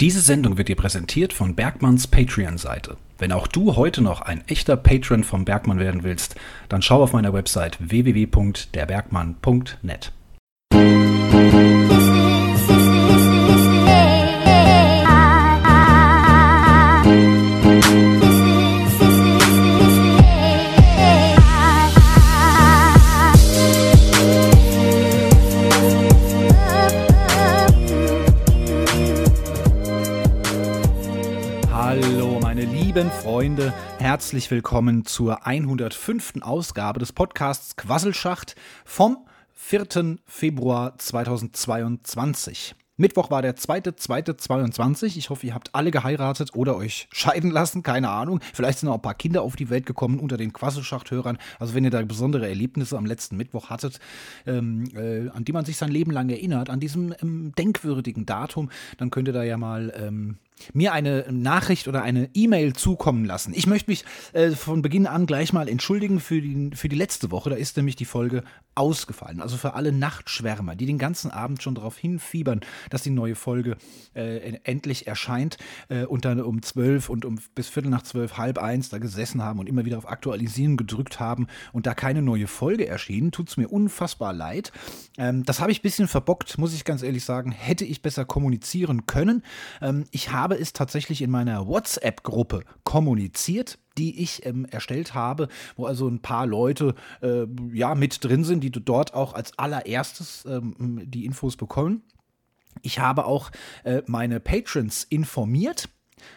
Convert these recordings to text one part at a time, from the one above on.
Diese Sendung wird dir präsentiert von Bergmanns Patreon-Seite. Wenn auch du heute noch ein echter Patron vom Bergmann werden willst, dann schau auf meiner Website www.derbergmann.net. herzlich willkommen zur 105. Ausgabe des Podcasts Quasselschacht vom 4. Februar 2022. Mittwoch war der 2.2.22. Ich hoffe, ihr habt alle geheiratet oder euch scheiden lassen. Keine Ahnung. Vielleicht sind auch ein paar Kinder auf die Welt gekommen unter den Quasselschacht-Hörern. Also, wenn ihr da besondere Erlebnisse am letzten Mittwoch hattet, ähm, äh, an die man sich sein Leben lang erinnert, an diesem ähm, denkwürdigen Datum, dann könnt ihr da ja mal. Ähm, mir eine Nachricht oder eine E-Mail zukommen lassen. Ich möchte mich äh, von Beginn an gleich mal entschuldigen für die, für die letzte Woche. Da ist nämlich die Folge ausgefallen. Also für alle Nachtschwärmer, die den ganzen Abend schon darauf hinfiebern, dass die neue Folge äh, endlich erscheint äh, und dann um zwölf und um bis Viertel nach zwölf, halb eins da gesessen haben und immer wieder auf Aktualisieren gedrückt haben und da keine neue Folge erschien, tut es mir unfassbar leid. Ähm, das habe ich ein bisschen verbockt, muss ich ganz ehrlich sagen. Hätte ich besser kommunizieren können. Ähm, ich habe es tatsächlich in meiner WhatsApp-Gruppe kommuniziert die ich ähm, erstellt habe, wo also ein paar Leute äh, ja mit drin sind, die dort auch als allererstes ähm, die Infos bekommen. Ich habe auch äh, meine Patrons informiert,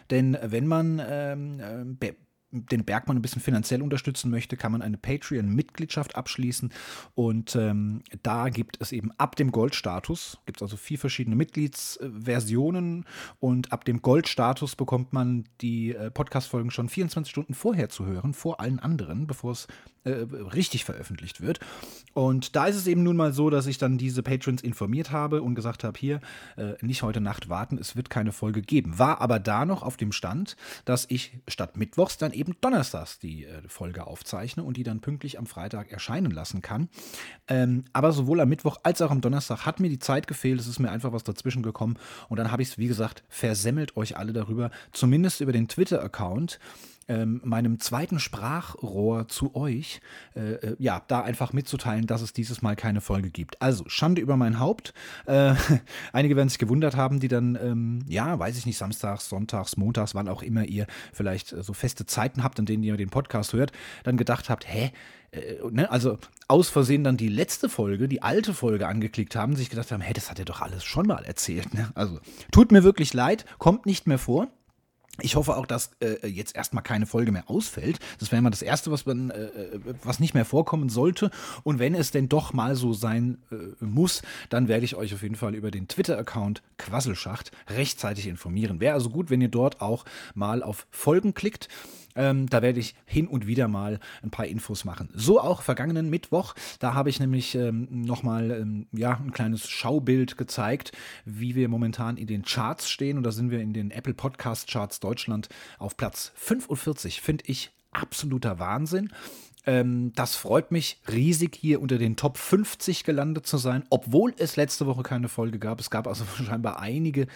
denn wenn man ähm, äh, den Bergmann ein bisschen finanziell unterstützen möchte, kann man eine Patreon-Mitgliedschaft abschließen. Und ähm, da gibt es eben ab dem Goldstatus, gibt es also vier verschiedene Mitgliedsversionen. Und ab dem Goldstatus bekommt man die äh, Podcast-Folgen schon 24 Stunden vorher zu hören, vor allen anderen, bevor es äh, richtig veröffentlicht wird. Und da ist es eben nun mal so, dass ich dann diese Patrons informiert habe und gesagt habe, hier, äh, nicht heute Nacht warten, es wird keine Folge geben. War aber da noch auf dem Stand, dass ich statt Mittwochs dann eben donnerstags die äh, Folge aufzeichne und die dann pünktlich am Freitag erscheinen lassen kann. Ähm, aber sowohl am Mittwoch als auch am Donnerstag hat mir die Zeit gefehlt, es ist mir einfach was dazwischen gekommen. Und dann habe ich es, wie gesagt, versemmelt euch alle darüber, zumindest über den Twitter-Account ähm, meinem zweiten Sprachrohr zu euch, äh, äh, ja, da einfach mitzuteilen, dass es dieses Mal keine Folge gibt. Also, Schande über mein Haupt. Äh, einige werden sich gewundert haben, die dann, ähm, ja, weiß ich nicht, samstags, sonntags, montags, wann auch immer ihr vielleicht äh, so feste Zeiten habt, an denen ihr den Podcast hört, dann gedacht habt, hä, äh, ne, also aus Versehen dann die letzte Folge, die alte Folge angeklickt haben, sich gedacht haben, hey, das hat er doch alles schon mal erzählt. Ne? Also tut mir wirklich leid, kommt nicht mehr vor. Ich hoffe auch, dass äh, jetzt erstmal keine Folge mehr ausfällt. Das wäre immer das Erste, was, man, äh, äh, was nicht mehr vorkommen sollte. Und wenn es denn doch mal so sein äh, muss, dann werde ich euch auf jeden Fall über den Twitter-Account Quasselschacht rechtzeitig informieren. Wäre also gut, wenn ihr dort auch mal auf Folgen klickt. Ähm, da werde ich hin und wieder mal ein paar Infos machen. So auch vergangenen Mittwoch. Da habe ich nämlich ähm, nochmal ähm, ja, ein kleines Schaubild gezeigt, wie wir momentan in den Charts stehen. Und da sind wir in den Apple Podcast Charts Deutschland auf Platz 45. Finde ich absoluter Wahnsinn. Ähm, das freut mich riesig, hier unter den Top 50 gelandet zu sein, obwohl es letzte Woche keine Folge gab. Es gab also scheinbar einige,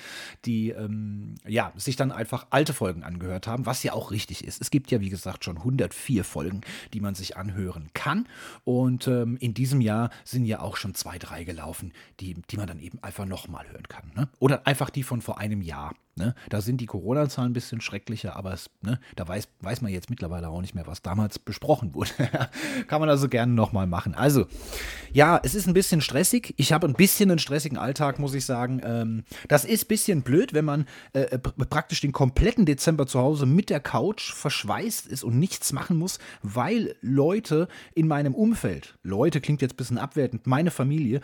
die ähm, ja, sich dann einfach alte Folgen angehört haben, was ja auch richtig ist. Es gibt ja, wie gesagt, schon 104 Folgen, die man sich anhören kann. Und ähm, in diesem Jahr sind ja auch schon zwei, drei gelaufen, die, die man dann eben einfach nochmal hören kann. Ne? Oder einfach die von vor einem Jahr. Ne? Da sind die Corona-Zahlen ein bisschen schrecklicher, aber es, ne, da weiß, weiß man jetzt mittlerweile auch nicht mehr, was damals besprochen wurde. Kann man also gerne nochmal machen. Also, ja, es ist ein bisschen stressig. Ich habe ein bisschen einen stressigen Alltag, muss ich sagen. Ähm, das ist ein bisschen blöd, wenn man äh, äh praktisch den kompletten Dezember zu Hause mit der Couch verschweißt ist und nichts machen muss, weil Leute in meinem Umfeld, Leute klingt jetzt ein bisschen abwertend, meine Familie,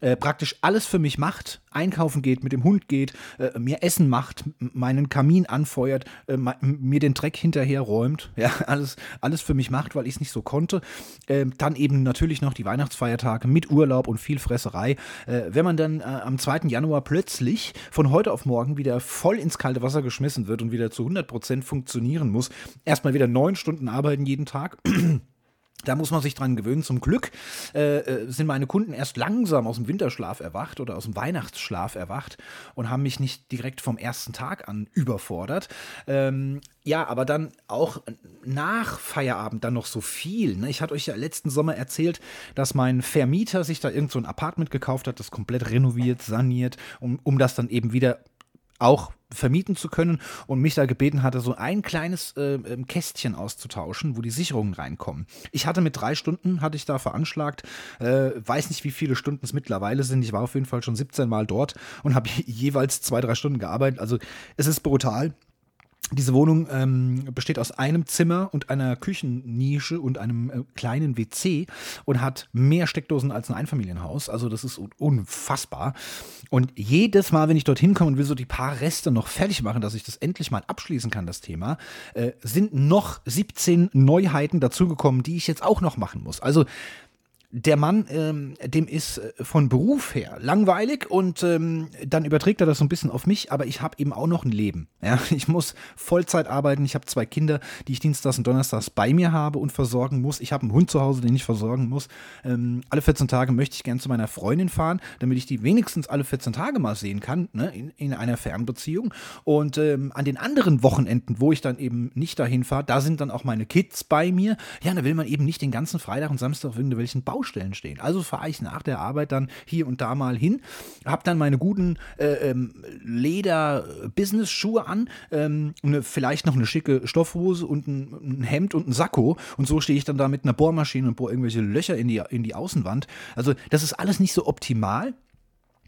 äh, praktisch alles für mich macht, einkaufen geht, mit dem Hund geht, äh, mir Essen macht, meinen Kamin anfeuert, äh, mir den Dreck hinterher räumt, ja, alles, alles für mich macht, weil ich es nicht so konnte. Ähm, dann eben natürlich noch die Weihnachtsfeiertage mit Urlaub und viel Fresserei. Äh, wenn man dann äh, am 2. Januar plötzlich von heute auf morgen wieder voll ins kalte Wasser geschmissen wird und wieder zu 100% funktionieren muss, erstmal wieder neun Stunden arbeiten jeden Tag. Da muss man sich dran gewöhnen. Zum Glück äh, äh, sind meine Kunden erst langsam aus dem Winterschlaf erwacht oder aus dem Weihnachtsschlaf erwacht und haben mich nicht direkt vom ersten Tag an überfordert. Ähm, ja, aber dann auch nach Feierabend dann noch so viel. Ne? Ich hatte euch ja letzten Sommer erzählt, dass mein Vermieter sich da irgend so ein Apartment gekauft hat, das komplett renoviert, saniert, um, um das dann eben wieder auch vermieten zu können und mich da gebeten hatte, so ein kleines äh, Kästchen auszutauschen, wo die Sicherungen reinkommen. Ich hatte mit drei Stunden, hatte ich da veranschlagt, äh, weiß nicht, wie viele Stunden es mittlerweile sind. Ich war auf jeden Fall schon 17 Mal dort und habe jeweils zwei, drei Stunden gearbeitet. Also es ist brutal. Diese Wohnung ähm, besteht aus einem Zimmer und einer Küchennische und einem äh, kleinen WC und hat mehr Steckdosen als ein Einfamilienhaus. Also das ist unfassbar. Und jedes Mal, wenn ich dorthin komme und will so die paar Reste noch fertig machen, dass ich das endlich mal abschließen kann, das Thema, äh, sind noch 17 Neuheiten dazugekommen, die ich jetzt auch noch machen muss. Also der Mann, ähm, dem ist äh, von Beruf her langweilig und ähm, dann überträgt er das so ein bisschen auf mich, aber ich habe eben auch noch ein Leben. Ja? Ich muss Vollzeit arbeiten, ich habe zwei Kinder, die ich dienstags und donnerstags bei mir habe und versorgen muss. Ich habe einen Hund zu Hause, den ich versorgen muss. Ähm, alle 14 Tage möchte ich gern zu meiner Freundin fahren, damit ich die wenigstens alle 14 Tage mal sehen kann, ne? in, in einer Fernbeziehung. Und ähm, an den anderen Wochenenden, wo ich dann eben nicht dahin fahre, da sind dann auch meine Kids bei mir. Ja, da will man eben nicht den ganzen Freitag und Samstag irgendwelchen Bau Baustellen stehen. Also fahre ich nach der Arbeit dann hier und da mal hin, habe dann meine guten äh, ähm, Leder-Business-Schuhe an, ähm, eine, vielleicht noch eine schicke Stoffhose und ein, ein, Hemd und ein Sakko und so stehe ich dann da mit einer Bohrmaschine und bohre irgendwelche Löcher in die, in die Außenwand. Also das ist alles nicht so optimal.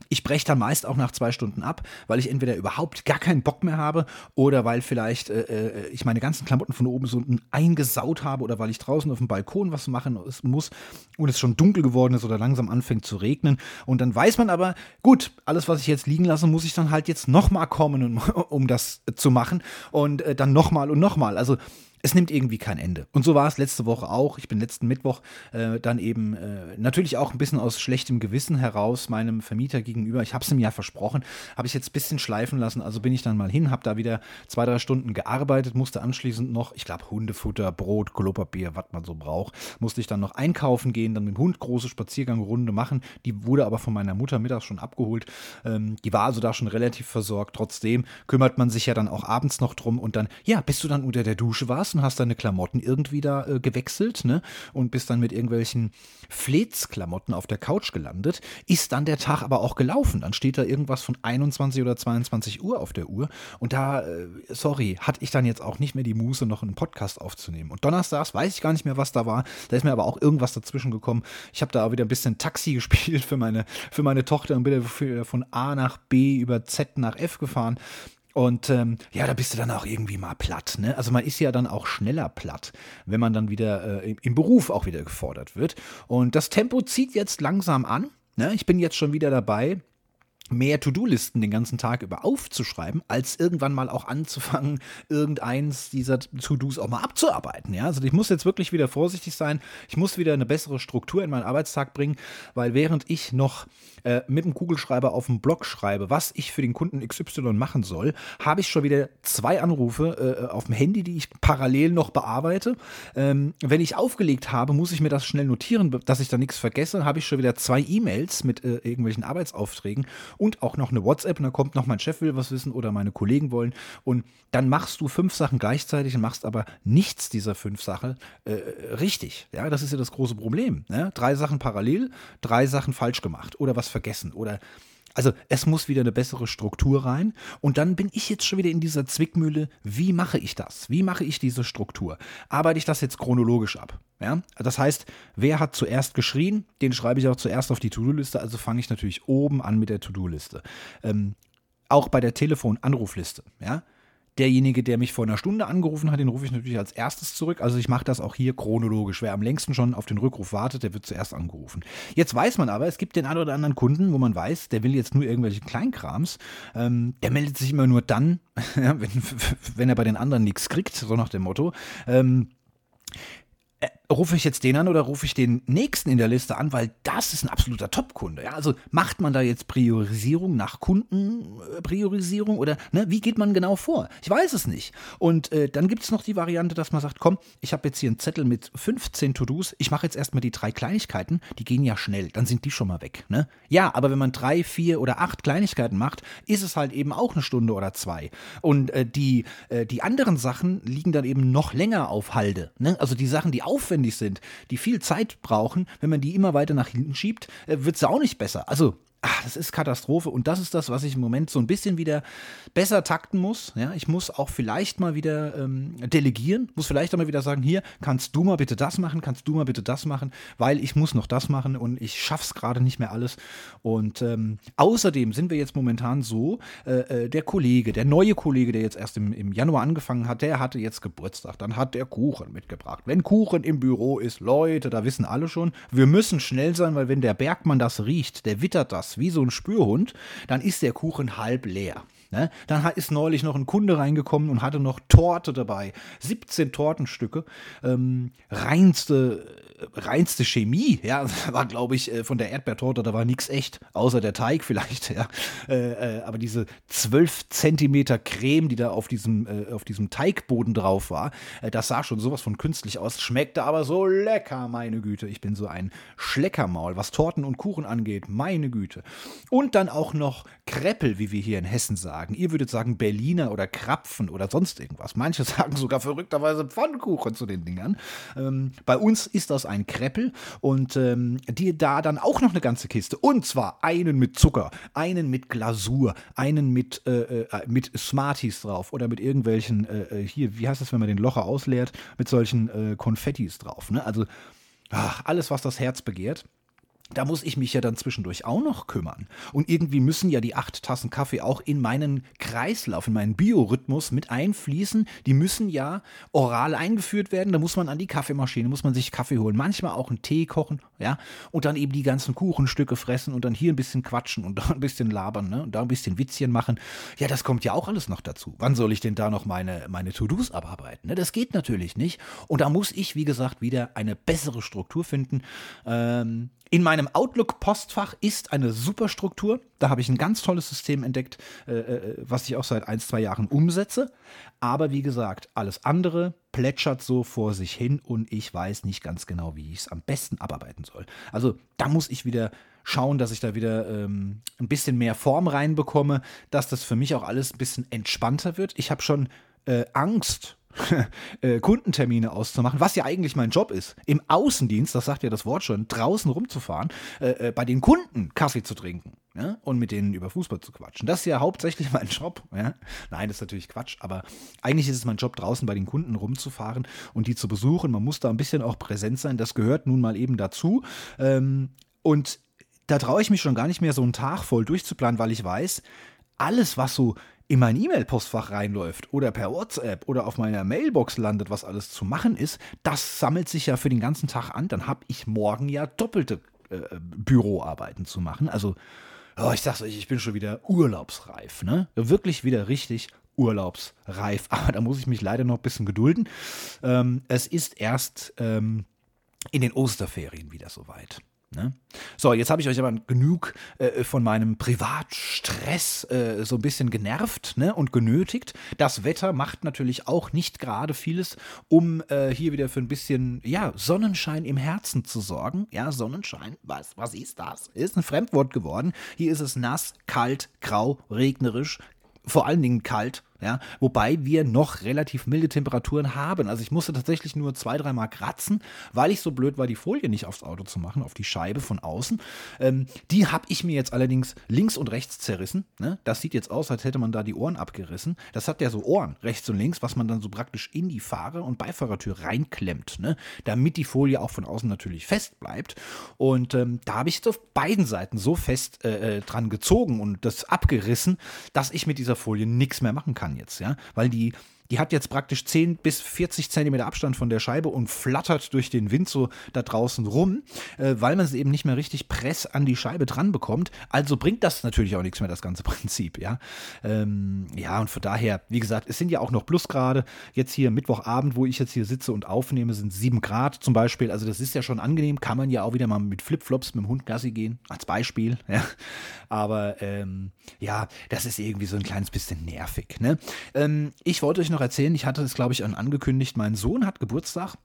Ich breche dann meist auch nach zwei Stunden ab, weil ich entweder überhaupt gar keinen Bock mehr habe oder weil vielleicht äh, äh, ich meine ganzen Klamotten von oben so unten eingesaut habe oder weil ich draußen auf dem Balkon was machen muss und es schon dunkel geworden ist oder langsam anfängt zu regnen. Und dann weiß man aber, gut, alles, was ich jetzt liegen lasse, muss ich dann halt jetzt nochmal kommen, um, um das zu machen und äh, dann nochmal und nochmal. Also es nimmt irgendwie kein Ende. Und so war es letzte Woche auch. Ich bin letzten Mittwoch äh, dann eben äh, natürlich auch ein bisschen aus schlechtem Gewissen heraus meinem Vermieter gegenüber. Ich habe es ihm ja versprochen, habe ich jetzt ein bisschen schleifen lassen. Also bin ich dann mal hin, habe da wieder zwei, drei Stunden gearbeitet, musste anschließend noch, ich glaube, Hundefutter, Brot, Klopapier, was man so braucht, musste ich dann noch einkaufen gehen, dann mit dem Hund große Spaziergangrunde machen. Die wurde aber von meiner Mutter mittags schon abgeholt. Ähm, die war also da schon relativ versorgt. Trotzdem kümmert man sich ja dann auch abends noch drum und dann, ja, bis du dann unter der Dusche warst, und hast deine Klamotten irgendwie da äh, gewechselt, ne? Und bist dann mit irgendwelchen Fleetsklamotten auf der Couch gelandet, ist dann der Tag aber auch gelaufen. Dann steht da irgendwas von 21 oder 22 Uhr auf der Uhr. Und da, äh, sorry, hatte ich dann jetzt auch nicht mehr die Muße, noch einen Podcast aufzunehmen. Und donnerstags weiß ich gar nicht mehr, was da war. Da ist mir aber auch irgendwas dazwischen gekommen. Ich habe da wieder ein bisschen Taxi gespielt für meine, für meine Tochter und bin von A nach B über Z nach F gefahren. Und ähm, ja, da bist du dann auch irgendwie mal platt. Ne? Also man ist ja dann auch schneller platt, wenn man dann wieder äh, im Beruf auch wieder gefordert wird. Und das Tempo zieht jetzt langsam an. Ne? Ich bin jetzt schon wieder dabei, mehr To-Do-Listen den ganzen Tag über aufzuschreiben, als irgendwann mal auch anzufangen, irgendeins dieser To-Dos auch mal abzuarbeiten. Ja? Also ich muss jetzt wirklich wieder vorsichtig sein. Ich muss wieder eine bessere Struktur in meinen Arbeitstag bringen, weil während ich noch äh, mit dem Kugelschreiber auf dem Blog schreibe, was ich für den Kunden XY machen soll, habe ich schon wieder zwei Anrufe äh, auf dem Handy, die ich parallel noch bearbeite. Ähm, wenn ich aufgelegt habe, muss ich mir das schnell notieren, dass ich da nichts vergesse. Habe ich schon wieder zwei E-Mails mit äh, irgendwelchen Arbeitsaufträgen und auch noch eine WhatsApp und da kommt noch mein Chef will was wissen oder meine Kollegen wollen und dann machst du fünf Sachen gleichzeitig und machst aber nichts dieser fünf Sachen äh, richtig. Ja, das ist ja das große Problem. Ne? Drei Sachen parallel, drei Sachen falsch gemacht oder was vergessen oder also es muss wieder eine bessere Struktur rein. Und dann bin ich jetzt schon wieder in dieser Zwickmühle, wie mache ich das? Wie mache ich diese Struktur? Arbeite ich das jetzt chronologisch ab? Ja? Das heißt, wer hat zuerst geschrien, den schreibe ich auch zuerst auf die To-Do-Liste. Also fange ich natürlich oben an mit der To-Do-Liste. Ähm, auch bei der Telefon-Anrufliste. Ja? Derjenige, der mich vor einer Stunde angerufen hat, den rufe ich natürlich als erstes zurück. Also ich mache das auch hier chronologisch. Wer am längsten schon auf den Rückruf wartet, der wird zuerst angerufen. Jetzt weiß man aber, es gibt den einen oder anderen Kunden, wo man weiß, der will jetzt nur irgendwelche Kleinkrams. Ähm, der meldet sich immer nur dann, wenn, wenn, er bei den anderen nichts kriegt, so nach dem Motto. Ähm, rufe ich jetzt den an oder rufe ich den nächsten in der Liste an, weil das ist ein absoluter Top-Kunde. Ja? Also macht man da jetzt Priorisierung nach Kundenpriorisierung oder ne, wie geht man genau vor? Ich weiß es nicht. Und äh, dann gibt es noch die Variante, dass man sagt, komm, ich habe jetzt hier einen Zettel mit 15 To-Dos, ich mache jetzt erstmal die drei Kleinigkeiten, die gehen ja schnell, dann sind die schon mal weg. Ne? Ja, aber wenn man drei, vier oder acht Kleinigkeiten macht, ist es halt eben auch eine Stunde oder zwei. Und äh, die, äh, die anderen Sachen liegen dann eben noch länger auf Halde. Ne? Also die Sachen, die aufwendig aufwendig sind, die viel Zeit brauchen, wenn man die immer weiter nach hinten schiebt, äh, wird es auch nicht besser. Also ach, das ist Katastrophe. Und das ist das, was ich im Moment so ein bisschen wieder besser takten muss. Ja, ich muss auch vielleicht mal wieder ähm, delegieren, muss vielleicht auch mal wieder sagen, hier, kannst du mal bitte das machen, kannst du mal bitte das machen, weil ich muss noch das machen und ich schaff's gerade nicht mehr alles. Und ähm, außerdem sind wir jetzt momentan so, äh, äh, der Kollege, der neue Kollege, der jetzt erst im, im Januar angefangen hat, der hatte jetzt Geburtstag. Dann hat der Kuchen mitgebracht. Wenn Kuchen im Büro ist, Leute, da wissen alle schon, wir müssen schnell sein, weil wenn der Bergmann das riecht, der wittert das wie so ein Spürhund, dann ist der Kuchen halb leer. Ne? Dann ist neulich noch ein Kunde reingekommen und hatte noch Torte dabei. 17 Tortenstücke. Ähm, reinste reinste Chemie, ja, war glaube ich äh, von der Erdbeertorte, da war nichts echt, außer der Teig vielleicht, ja. Äh, äh, aber diese 12 Zentimeter Creme, die da auf diesem, äh, auf diesem Teigboden drauf war, äh, das sah schon sowas von künstlich aus, schmeckte aber so lecker, meine Güte. Ich bin so ein Schleckermaul, was Torten und Kuchen angeht, meine Güte. Und dann auch noch Kreppel, wie wir hier in Hessen sagen. Ihr würdet sagen Berliner oder Krapfen oder sonst irgendwas. Manche sagen sogar verrückterweise Pfannkuchen zu den Dingern. Ähm, bei uns ist das ein Kreppel und ähm, die da dann auch noch eine ganze Kiste. Und zwar einen mit Zucker, einen mit Glasur, einen mit, äh, äh, mit Smarties drauf oder mit irgendwelchen, äh, äh, hier, wie heißt das, wenn man den Locher ausleert, mit solchen äh, Konfettis drauf. Ne? Also ach, alles, was das Herz begehrt da muss ich mich ja dann zwischendurch auch noch kümmern. Und irgendwie müssen ja die acht Tassen Kaffee auch in meinen Kreislauf, in meinen Biorhythmus mit einfließen. Die müssen ja oral eingeführt werden. Da muss man an die Kaffeemaschine, muss man sich Kaffee holen. Manchmal auch einen Tee kochen, ja. Und dann eben die ganzen Kuchenstücke fressen und dann hier ein bisschen quatschen und da ein bisschen labern, ne? Und da ein bisschen Witzchen machen. Ja, das kommt ja auch alles noch dazu. Wann soll ich denn da noch meine, meine To-Dos abarbeiten? Ne? Das geht natürlich nicht. Und da muss ich, wie gesagt, wieder eine bessere Struktur finden. Ähm, in meinem Outlook-Postfach ist eine Superstruktur. Da habe ich ein ganz tolles System entdeckt, äh, äh, was ich auch seit ein, zwei Jahren umsetze. Aber wie gesagt, alles andere plätschert so vor sich hin und ich weiß nicht ganz genau, wie ich es am besten abarbeiten soll. Also da muss ich wieder schauen, dass ich da wieder ähm, ein bisschen mehr Form reinbekomme, dass das für mich auch alles ein bisschen entspannter wird. Ich habe schon äh, Angst Äh, Kundentermine auszumachen, was ja eigentlich mein Job ist. Im Außendienst, das sagt ja das Wort schon, draußen rumzufahren, äh, äh, bei den Kunden Kaffee zu trinken ja? und mit denen über Fußball zu quatschen. Das ist ja hauptsächlich mein Job. Ja? Nein, das ist natürlich Quatsch, aber eigentlich ist es mein Job, draußen bei den Kunden rumzufahren und die zu besuchen. Man muss da ein bisschen auch präsent sein. Das gehört nun mal eben dazu. Ähm, und da traue ich mich schon gar nicht mehr, so einen Tag voll durchzuplanen, weil ich weiß, alles, was so in mein E-Mail-Postfach reinläuft oder per WhatsApp oder auf meiner Mailbox landet, was alles zu machen ist, das sammelt sich ja für den ganzen Tag an. Dann habe ich morgen ja doppelte äh, Büroarbeiten zu machen. Also, oh, ich sag's euch, ich bin schon wieder urlaubsreif, ne? Wirklich wieder richtig urlaubsreif. Aber da muss ich mich leider noch ein bisschen gedulden. Ähm, es ist erst ähm, in den Osterferien wieder soweit. Ne? So, jetzt habe ich euch aber genug äh, von meinem Privatstress äh, so ein bisschen genervt ne, und genötigt. Das Wetter macht natürlich auch nicht gerade vieles, um äh, hier wieder für ein bisschen ja, Sonnenschein im Herzen zu sorgen. Ja, Sonnenschein, was, was ist das? Ist ein Fremdwort geworden. Hier ist es nass, kalt, grau, regnerisch, vor allen Dingen kalt ja, wobei wir noch relativ milde Temperaturen haben. Also ich musste tatsächlich nur zwei, dreimal kratzen, weil ich so blöd war, die Folie nicht aufs Auto zu machen, auf die Scheibe von außen. Ähm, die habe ich mir jetzt allerdings links und rechts zerrissen. Ne? Das sieht jetzt aus, als hätte man da die Ohren abgerissen. Das hat ja so Ohren rechts und links, was man dann so praktisch in die Fahrer- und Beifahrertür reinklemmt, ne? damit die Folie auch von außen natürlich fest bleibt. Und ähm, da habe ich jetzt auf beiden Seiten so fest äh, äh dran gezogen und das abgerissen, dass ich mit dieser Folie nichts mehr machen kann kann jetzt, ja, weil die Die hat jetzt praktisch 10 bis 40 Zentimeter Abstand von der Scheibe und flattert durch den Wind so da draußen rum, äh, weil man sie eben nicht mehr richtig press an die Scheibe dran bekommt. Also bringt das natürlich auch nichts mehr, das ganze Prinzip, ja. Ähm, ja, und von daher, wie gesagt, es sind ja auch noch Plusgrade. Jetzt hier Mittwochabend, wo ich jetzt hier sitze und aufnehme, sind 7 Grad zum Beispiel. Also das ist ja schon angenehm. Kann man ja auch wieder mal mit Flipflops mit dem Hund Gassi gehen, als Beispiel. Ja. Aber ähm, ja, das ist irgendwie so ein kleines bisschen nervig. Ne? Ähm, ich wollte euch noch erzählen, ich hatte es, glaube ich, angekündigt, mein Sohn hat Geburtstag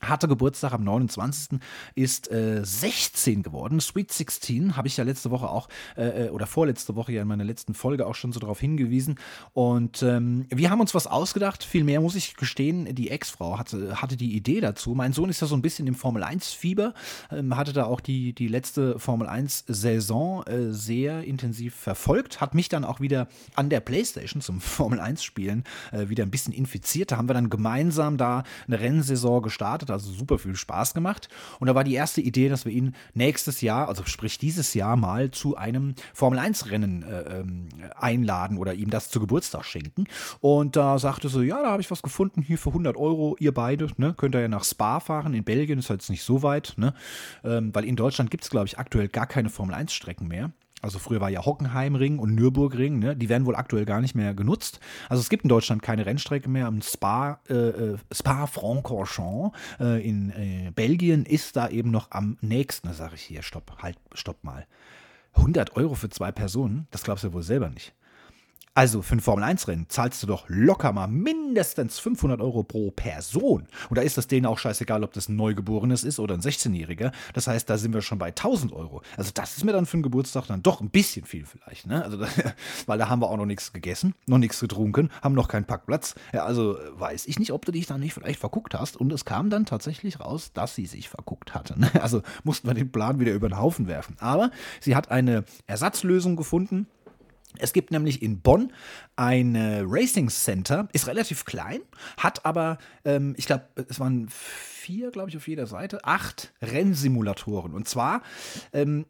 hatte Geburtstag am 29. ist äh, 16 geworden. Sweet 16 habe ich ja letzte Woche auch äh, äh, oder vorletzte Woche ja in meiner letzten Folge auch schon so darauf hingewiesen. Und ähm, wir haben uns was ausgedacht. Vielmehr muss ich gestehen, die Ex-Frau hatte, hatte die Idee dazu. Mein Sohn ist ja so ein bisschen im Formel 1-Fieber, ähm, hatte da auch die, die letzte Formel 1-Saison äh, sehr intensiv verfolgt, hat mich dann auch wieder an der Playstation zum Formel 1-Spielen äh, wieder ein bisschen infiziert. Da haben wir dann gemeinsam da eine Rennsaison gestartet also super viel Spaß gemacht. Und da war die erste Idee, dass wir ihn nächstes Jahr, also sprich dieses Jahr mal zu einem Formel-1-Rennen äh, ähm, einladen oder ihm das zu Geburtstag schenken. Und da sagte so, ja, da habe ich was gefunden, hier für 100 Euro, ihr beide, ne, könnt ihr ja nach Spa fahren. In Belgien ist halt nicht so weit, ne, ähm, weil in Deutschland gibt es, glaube ich, aktuell gar keine Formel-1-Strecken mehr. Also früher war ja Hockenheimring und Nürburgring, ne? die werden wohl aktuell gar nicht mehr genutzt. Also es gibt in Deutschland keine Rennstrecke mehr. Im Spa, äh, äh, Spa Francorchamps äh, in äh, Belgien ist da eben noch am nächsten. Da sage ich hier, stopp, halt, stopp mal. 100 Euro für zwei Personen, das glaubst du wohl selber nicht. Also für ein Formel-1-Rennen zahlst du doch locker mal mindestens 500 Euro pro Person. Und da ist das denen auch scheißegal, ob das ein Neugeborenes ist oder ein 16-Jähriger. Das heißt, da sind wir schon bei 1000 Euro. Also das ist mir dann für einen Geburtstag dann doch ein bisschen viel vielleicht. Ne? Also, weil da haben wir auch noch nichts gegessen, noch nichts getrunken, haben noch keinen Parkplatz. Ja, also weiß ich nicht, ob du dich da nicht vielleicht verguckt hast. Und es kam dann tatsächlich raus, dass sie sich verguckt hatte. Ne? Also mussten wir den Plan wieder über den Haufen werfen. Aber sie hat eine Ersatzlösung gefunden es gibt nämlich in Bonn ein Racing Center, ist relativ klein, hat aber, ähm, ich glaube, es waren vier, glaube ich, auf jeder Seite, acht Rennsimulatoren. Und zwar ähm,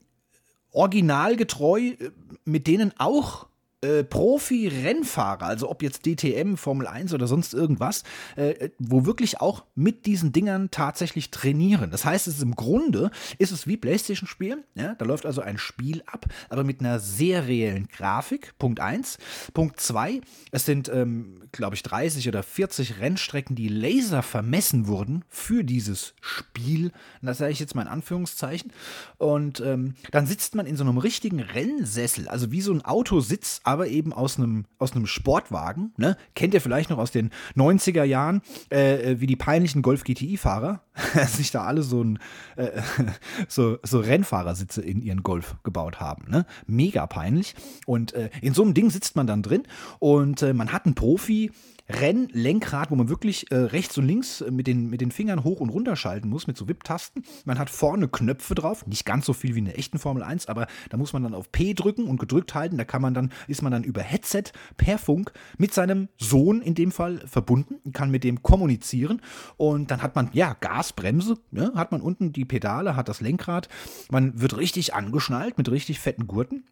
originalgetreu, äh, mit denen auch äh, Profi-Rennfahrer, also ob jetzt DTM, Formel 1 oder sonst irgendwas, äh, wo wirklich auch mit diesen Dingern tatsächlich trainieren. Das heißt, es ist im Grunde ist es wie Playstation-Spielen. Ja? Da läuft also ein Spiel ab, aber mit einer sehr reellen Grafik. Punkt 1. Punkt 2. Es sind, ähm, glaube ich, 30 oder 40 Rennstrecken, die laser vermessen wurden für dieses Spiel. Und das sage ich jetzt mal in Anführungszeichen. Und ähm, dann sitzt man in so einem richtigen Rennsessel, also wie so ein Autositz aber eben aus einem, aus einem Sportwagen. Ne? Kennt ihr vielleicht noch aus den 90er Jahren, äh, äh, wie die peinlichen Golf GTI-Fahrer sich da alle so, ein, äh, so, so Rennfahrersitze in ihren Golf gebaut haben. Ne? Mega peinlich. Und äh, in so einem Ding sitzt man dann drin und äh, man hat einen Profi, Rennlenkrad, wo man wirklich äh, rechts und links äh, mit den, mit den Fingern hoch und runter schalten muss, mit so WIP-Tasten. Man hat vorne Knöpfe drauf, nicht ganz so viel wie in der echten Formel 1, aber da muss man dann auf P drücken und gedrückt halten. Da kann man dann, ist man dann über Headset per Funk mit seinem Sohn in dem Fall verbunden, kann mit dem kommunizieren und dann hat man, ja, Gasbremse, ne, hat man unten die Pedale, hat das Lenkrad, man wird richtig angeschnallt mit richtig fetten Gurten.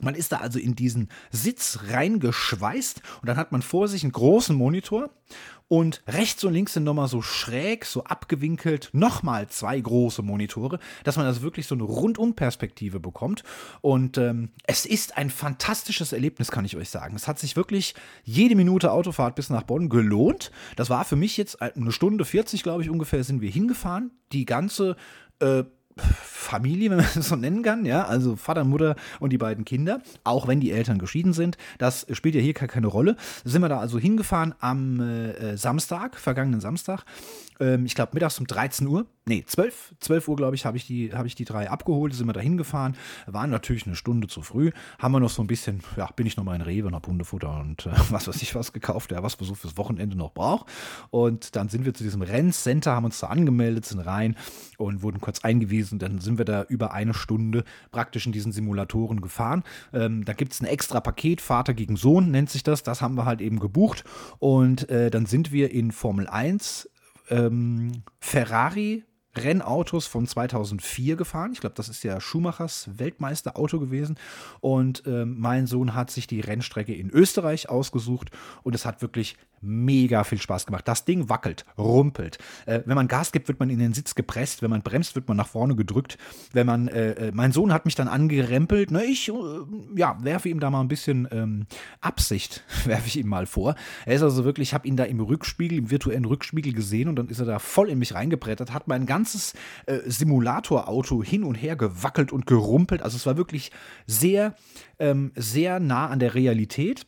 Man ist da also in diesen Sitz reingeschweißt und dann hat man vor sich einen großen Monitor und rechts und links sind nochmal so schräg, so abgewinkelt, nochmal zwei große Monitore, dass man also wirklich so eine Rundumperspektive bekommt. Und ähm, es ist ein fantastisches Erlebnis, kann ich euch sagen. Es hat sich wirklich jede Minute Autofahrt bis nach Bonn gelohnt. Das war für mich jetzt eine Stunde 40, glaube ich, ungefähr sind wir hingefahren. Die ganze äh, Familie, wenn man das so nennen kann, ja, also Vater, Mutter und die beiden Kinder, auch wenn die Eltern geschieden sind, das spielt ja hier keine Rolle. Sind wir da also hingefahren am äh, Samstag, vergangenen Samstag, ähm, ich glaube mittags um 13 Uhr, nee, 12, 12 Uhr, glaube ich, habe ich, die, hab ich die drei abgeholt, sind wir da hingefahren, waren natürlich eine Stunde zu früh, haben wir noch so ein bisschen, ja, bin ich noch mal in Rewe, noch Hundefutter und äh, was weiß ich was gekauft, ja, was man so fürs Wochenende noch braucht. Und dann sind wir zu diesem Renncenter, haben uns da angemeldet, sind rein und wurden kurz eingewiesen. Dann sind wir da über eine Stunde praktisch in diesen Simulatoren gefahren. Ähm, da gibt es ein extra Paket, Vater gegen Sohn nennt sich das. Das haben wir halt eben gebucht. Und äh, dann sind wir in Formel 1 ähm, Ferrari Rennautos von 2004 gefahren. Ich glaube, das ist ja Schumachers Weltmeisterauto gewesen. Und ähm, mein Sohn hat sich die Rennstrecke in Österreich ausgesucht und es hat wirklich mega viel Spaß gemacht. Das Ding wackelt, rumpelt. Äh, wenn man Gas gibt, wird man in den Sitz gepresst. Wenn man bremst, wird man nach vorne gedrückt. Wenn man, äh, äh mein Sohn hat mich dann angerempelt. Ne, ich, äh, ja, werfe ihm da mal ein bisschen ähm, Absicht, werfe ich ihm mal vor. Er ist also wirklich, ich habe ihn da im Rückspiegel, im virtuellen Rückspiegel gesehen und dann ist er da voll in mich reingebrettert, hat mein ganzes äh, Simulatorauto hin und her gewackelt und gerumpelt. Also es war wirklich sehr, ähm, sehr nah an der Realität.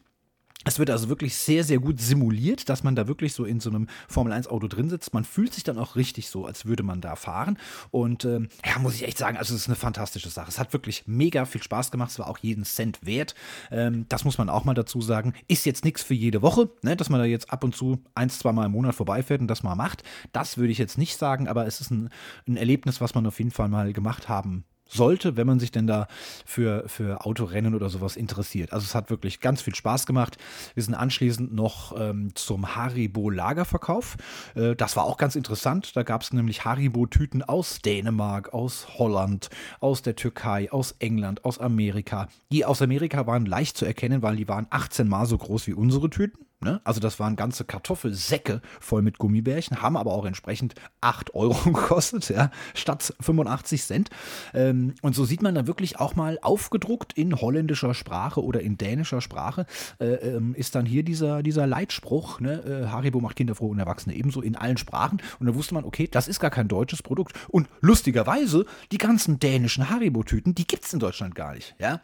Es wird also wirklich sehr, sehr gut simuliert, dass man da wirklich so in so einem Formel-1-Auto drin sitzt. Man fühlt sich dann auch richtig so, als würde man da fahren. Und ähm, ja, muss ich echt sagen, also es ist eine fantastische Sache. Es hat wirklich mega viel Spaß gemacht. Es war auch jeden Cent wert. Ähm, das muss man auch mal dazu sagen. Ist jetzt nichts für jede Woche, ne, dass man da jetzt ab und zu ein, zwei Mal im Monat vorbeifährt und das mal macht. Das würde ich jetzt nicht sagen, aber es ist ein, ein Erlebnis, was man auf jeden Fall mal gemacht haben sollte, wenn man sich denn da für, für Autorennen oder sowas interessiert. Also es hat wirklich ganz viel Spaß gemacht. Wir sind anschließend noch ähm, zum Haribo Lagerverkauf. Äh, das war auch ganz interessant. Da gab es nämlich Haribo-Tüten aus Dänemark, aus Holland, aus der Türkei, aus England, aus Amerika. Die aus Amerika waren leicht zu erkennen, weil die waren 18 Mal so groß wie unsere Tüten. Ne? Also das waren ganze Kartoffelsäcke voll mit Gummibärchen, haben aber auch entsprechend 8 Euro gekostet, ja, statt 85 Cent. Ähm, und so sieht man da wirklich auch mal aufgedruckt in holländischer Sprache oder in dänischer Sprache, äh, ähm, ist dann hier dieser, dieser Leitspruch, ne? äh, Haribo macht Kinder froh und Erwachsene ebenso in allen Sprachen. Und da wusste man, okay, das ist gar kein deutsches Produkt. Und lustigerweise, die ganzen dänischen Haribo-Tüten, die gibt es in Deutschland gar nicht. Ja?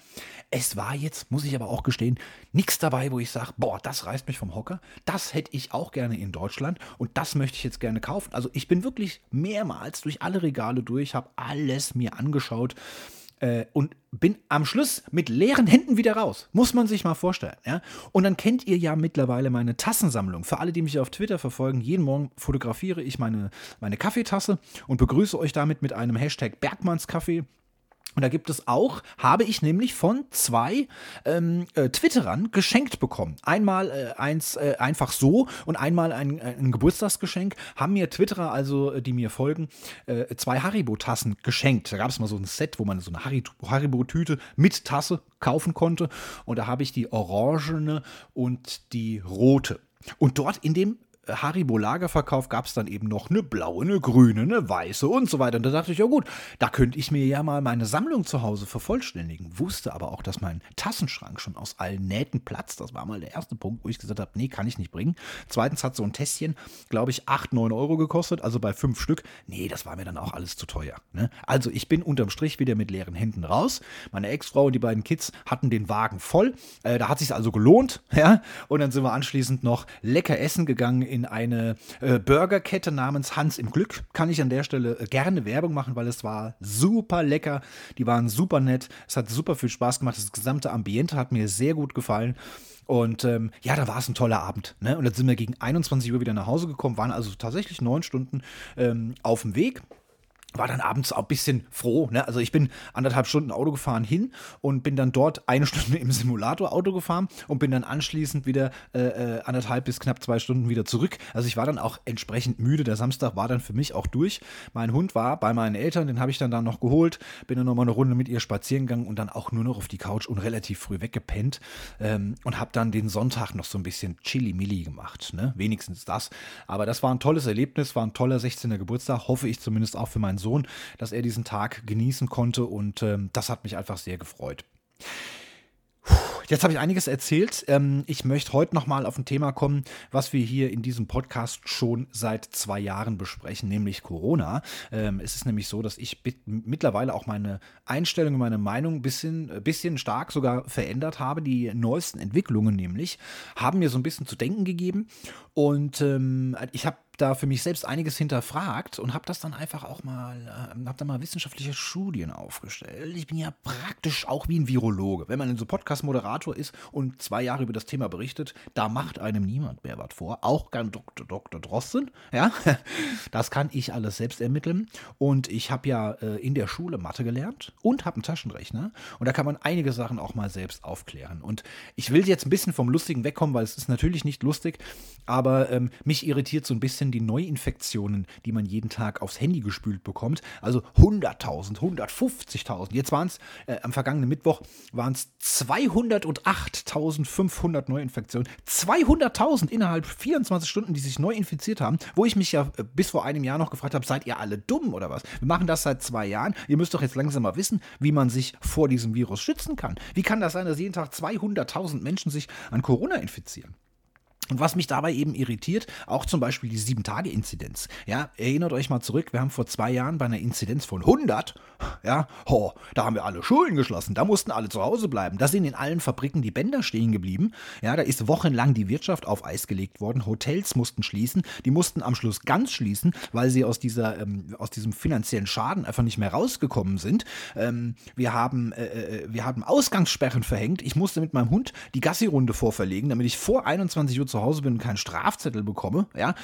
Es war jetzt, muss ich aber auch gestehen, nichts dabei, wo ich sage, boah, das reißt mich vom Hocker. Das hätte ich auch gerne in Deutschland und das möchte ich jetzt gerne kaufen. Also ich bin wirklich mehrmals durch alle Regale durch, habe alles mir angeschaut äh, und bin am Schluss mit leeren Händen wieder raus. Muss man sich mal vorstellen. Ja? Und dann kennt ihr ja mittlerweile meine Tassensammlung. Für alle, die mich auf Twitter verfolgen, jeden Morgen fotografiere ich meine, meine Kaffeetasse und begrüße euch damit mit einem Hashtag Bergmannskaffee. Und da gibt es auch, habe ich nämlich von zwei ähm, äh, Twitterern geschenkt bekommen. Einmal äh, eins äh, einfach so und einmal ein, äh, ein, Geburtstagsgeschenk. Haben mir Twitterer, also äh, die mir folgen, äh, zwei Haribo-Tassen geschenkt. Da gab es mal so ein Set, wo man so eine Haribo-Tüte mit Tasse kaufen konnte. Und da habe ich die orangene und die rote. Und dort in dem Haribo Lagerverkauf gab es dann eben noch eine blaue, eine grüne, eine weiße und so weiter. Und da dachte ich, ja gut, da könnte ich mir ja mal meine Sammlung zu Hause vervollständigen. Wusste aber auch, dass mein Tassenschrank schon aus allen Nähten platzt. Das war mal der erste Punkt, wo ich gesagt habe, nee, kann ich nicht bringen. Zweitens hat so ein Tässchen, glaube ich, 8, 9 Euro gekostet, also bei fünf Stück. Nee, das war mir dann auch alles zu teuer. Ne? Also ich bin unterm Strich wieder mit leeren Händen raus. Meine Ex-Frau und die beiden Kids hatten den Wagen voll. Äh, da hat sich also gelohnt. Ja? Und dann sind wir anschließend noch lecker essen gegangen in eine äh, Burgerkette namens Hans im Glück. Kann ich an der Stelle äh, gerne Werbung machen, weil es war super lecker. Die waren super nett. Es hat super viel Spaß gemacht. Das gesamte Ambiente hat mir sehr gut gefallen. Und ähm, ja, da war es ein toller Abend. Ne? Und dann sind wir gegen 21 Uhr wieder nach Hause gekommen, waren also tatsächlich neun Stunden ähm, auf dem Weg war dann abends auch ein bisschen froh. Ne? Also ich bin anderthalb Stunden Auto gefahren hin und bin dann dort eine Stunde im Simulator Auto gefahren und bin dann anschließend wieder äh, äh, anderthalb bis knapp zwei Stunden wieder zurück. Also ich war dann auch entsprechend müde. Der Samstag war dann für mich auch durch. Mein Hund war bei meinen Eltern, den habe ich dann, dann noch geholt, bin dann nochmal eine Runde mit ihr spazieren gegangen und dann auch nur noch auf die Couch und relativ früh weggepennt ähm, und habe dann den Sonntag noch so ein bisschen Chili-Milli gemacht. Ne? Wenigstens das. Aber das war ein tolles Erlebnis, war ein toller 16. Geburtstag, hoffe ich zumindest auch für meinen Sohn. Sohn, dass er diesen Tag genießen konnte und ähm, das hat mich einfach sehr gefreut. Jetzt habe ich einiges erzählt. Ähm, ich möchte heute nochmal auf ein Thema kommen, was wir hier in diesem Podcast schon seit zwei Jahren besprechen, nämlich Corona. Ähm, es ist nämlich so, dass ich mittlerweile auch meine Einstellung meine Meinung ein bisschen, äh, bisschen stark sogar verändert habe. Die neuesten Entwicklungen nämlich haben mir so ein bisschen zu denken gegeben. Und ähm, ich habe da für mich selbst einiges hinterfragt und habe das dann einfach auch mal, äh, habe da mal wissenschaftliche Studien aufgestellt. Ich bin ja praktisch auch wie ein Virologe. Wenn man in so Podcast-Moderator ist und zwei Jahre über das Thema berichtet, da macht einem niemand mehr was vor. Auch kein Dr. Dr. Drosten. Ja, das kann ich alles selbst ermitteln. Und ich habe ja äh, in der Schule Mathe gelernt und habe einen Taschenrechner. Und da kann man einige Sachen auch mal selbst aufklären. Und ich will jetzt ein bisschen vom Lustigen wegkommen, weil es ist natürlich nicht lustig, aber ähm, mich irritiert so ein bisschen, denn die Neuinfektionen, die man jeden Tag aufs Handy gespült bekommt? Also 100.000, 150.000. Jetzt waren es äh, am vergangenen Mittwoch waren es 208.500 Neuinfektionen. 200.000 innerhalb 24 Stunden, die sich neu infiziert haben, wo ich mich ja äh, bis vor einem Jahr noch gefragt habe, seid ihr alle dumm oder was? Wir machen das seit zwei Jahren. Ihr müsst doch jetzt langsam mal wissen, wie man sich vor diesem Virus schützen kann. Wie kann das sein, dass jeden Tag 200.000 Menschen sich an Corona infizieren? Und was mich dabei eben irritiert, auch zum Beispiel die 7-Tage-Inzidenz. Ja, erinnert euch mal zurück, wir haben vor zwei Jahren bei einer Inzidenz von 100, ja, ho, da haben wir alle Schulen geschlossen, da mussten alle zu Hause bleiben. Da sind in allen Fabriken die Bänder stehen geblieben. Ja, da ist wochenlang die Wirtschaft auf Eis gelegt worden. Hotels mussten schließen, die mussten am Schluss ganz schließen, weil sie aus, dieser, ähm, aus diesem finanziellen Schaden einfach nicht mehr rausgekommen sind. Ähm, wir, haben, äh, äh wir haben Ausgangssperren verhängt. Ich musste mit meinem Hund die Gassi-Runde vorverlegen, damit ich vor 21 Uhr zu zu Hause bin und keinen Strafzettel bekomme. Ja,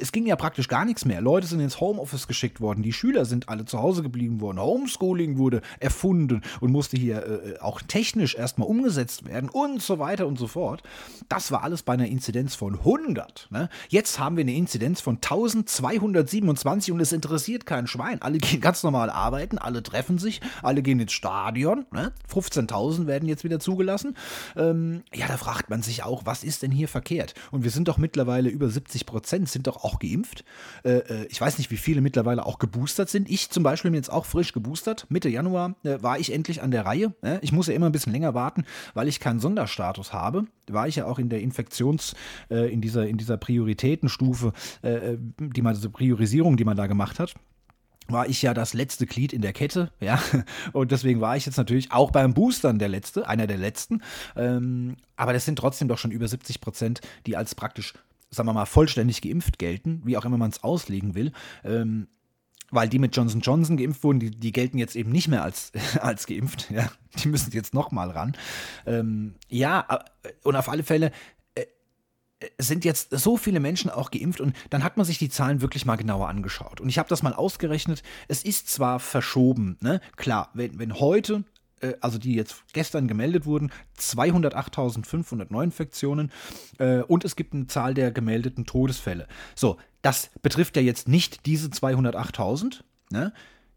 es ging ja praktisch gar nichts mehr. Leute sind ins Homeoffice geschickt worden, die Schüler sind alle zu Hause geblieben worden. Homeschooling wurde erfunden und musste hier äh, auch technisch erstmal umgesetzt werden und so weiter und so fort. Das war alles bei einer Inzidenz von 100. Ne? Jetzt haben wir eine Inzidenz von 1227 und es interessiert kein Schwein. Alle gehen ganz normal arbeiten, alle treffen sich, alle gehen ins Stadion. Ne? 15.000 werden jetzt wieder zugelassen. Ähm, ja, da fragt man sich auch, was ist denn hier verkehrt? Verkehrt. Und wir sind doch mittlerweile über 70 Prozent, sind doch auch geimpft. Äh, äh, ich weiß nicht, wie viele mittlerweile auch geboostert sind. Ich zum Beispiel bin jetzt auch frisch geboostert. Mitte Januar äh, war ich endlich an der Reihe. Ne? Ich muss ja immer ein bisschen länger warten, weil ich keinen Sonderstatus habe. War ich ja auch in der Infektions-, äh, in, dieser, in dieser Prioritätenstufe, äh, die man, diese Priorisierung, die man da gemacht hat war ich ja das letzte Glied in der Kette, ja. Und deswegen war ich jetzt natürlich auch beim Boostern der letzte, einer der letzten. Ähm, aber das sind trotzdem doch schon über 70 Prozent, die als praktisch, sagen wir mal, vollständig geimpft gelten, wie auch immer man es auslegen will. Ähm, weil die mit Johnson Johnson geimpft wurden, die, die gelten jetzt eben nicht mehr als, als geimpft, ja. Die müssen jetzt nochmal ran. Ähm, ja, und auf alle Fälle, sind jetzt so viele Menschen auch geimpft und dann hat man sich die Zahlen wirklich mal genauer angeschaut. Und ich habe das mal ausgerechnet. Es ist zwar verschoben, ne? Klar, wenn, wenn heute äh, also die jetzt gestern gemeldet wurden, 208.500 Neuinfektionen äh, und es gibt eine Zahl der gemeldeten Todesfälle. So, das betrifft ja jetzt nicht diese 208.000. Ne?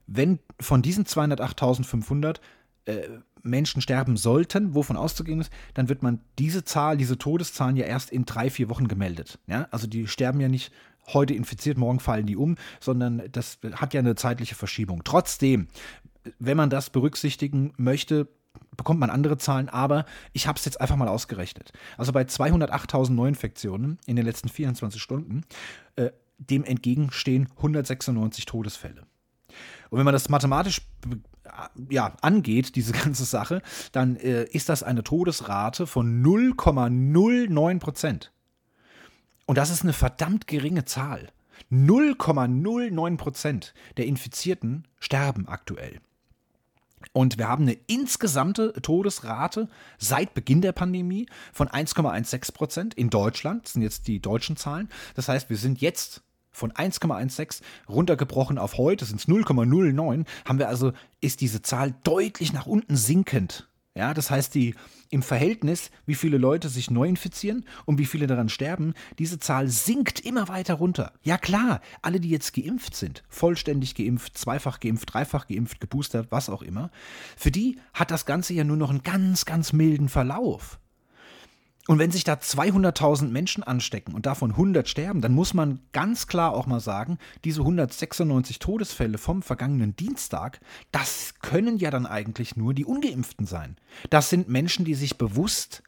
Wenn von diesen 208.500 äh, Menschen sterben sollten, wovon auszugehen ist, dann wird man diese Zahl, diese Todeszahlen ja erst in drei, vier Wochen gemeldet. Ja? Also die sterben ja nicht heute infiziert, morgen fallen die um, sondern das hat ja eine zeitliche Verschiebung. Trotzdem, wenn man das berücksichtigen möchte, bekommt man andere Zahlen, aber ich habe es jetzt einfach mal ausgerechnet. Also bei 208.000 Neuinfektionen in den letzten 24 Stunden, äh, dem entgegenstehen 196 Todesfälle. Und wenn man das mathematisch ja, angeht, diese ganze Sache, dann äh, ist das eine Todesrate von 0,09 Prozent. Und das ist eine verdammt geringe Zahl. 0,09 Prozent der Infizierten sterben aktuell. Und wir haben eine insgesamte Todesrate seit Beginn der Pandemie von 1,16 Prozent in Deutschland. Das sind jetzt die deutschen Zahlen. Das heißt, wir sind jetzt von 1,16 runtergebrochen auf heute sind es 0,09, haben wir also, ist diese Zahl deutlich nach unten sinkend. Ja, das heißt, die im Verhältnis, wie viele Leute sich neu infizieren und wie viele daran sterben, diese Zahl sinkt immer weiter runter. Ja klar, alle, die jetzt geimpft sind, vollständig geimpft, zweifach geimpft, dreifach geimpft, geboostert, was auch immer, für die hat das Ganze ja nur noch einen ganz, ganz milden Verlauf. Und wenn sich da 200.000 Menschen anstecken und davon 100 sterben, dann muss man ganz klar auch mal sagen, diese 196 Todesfälle vom vergangenen Dienstag, das können ja dann eigentlich nur die ungeimpften sein. Das sind Menschen, die sich bewusst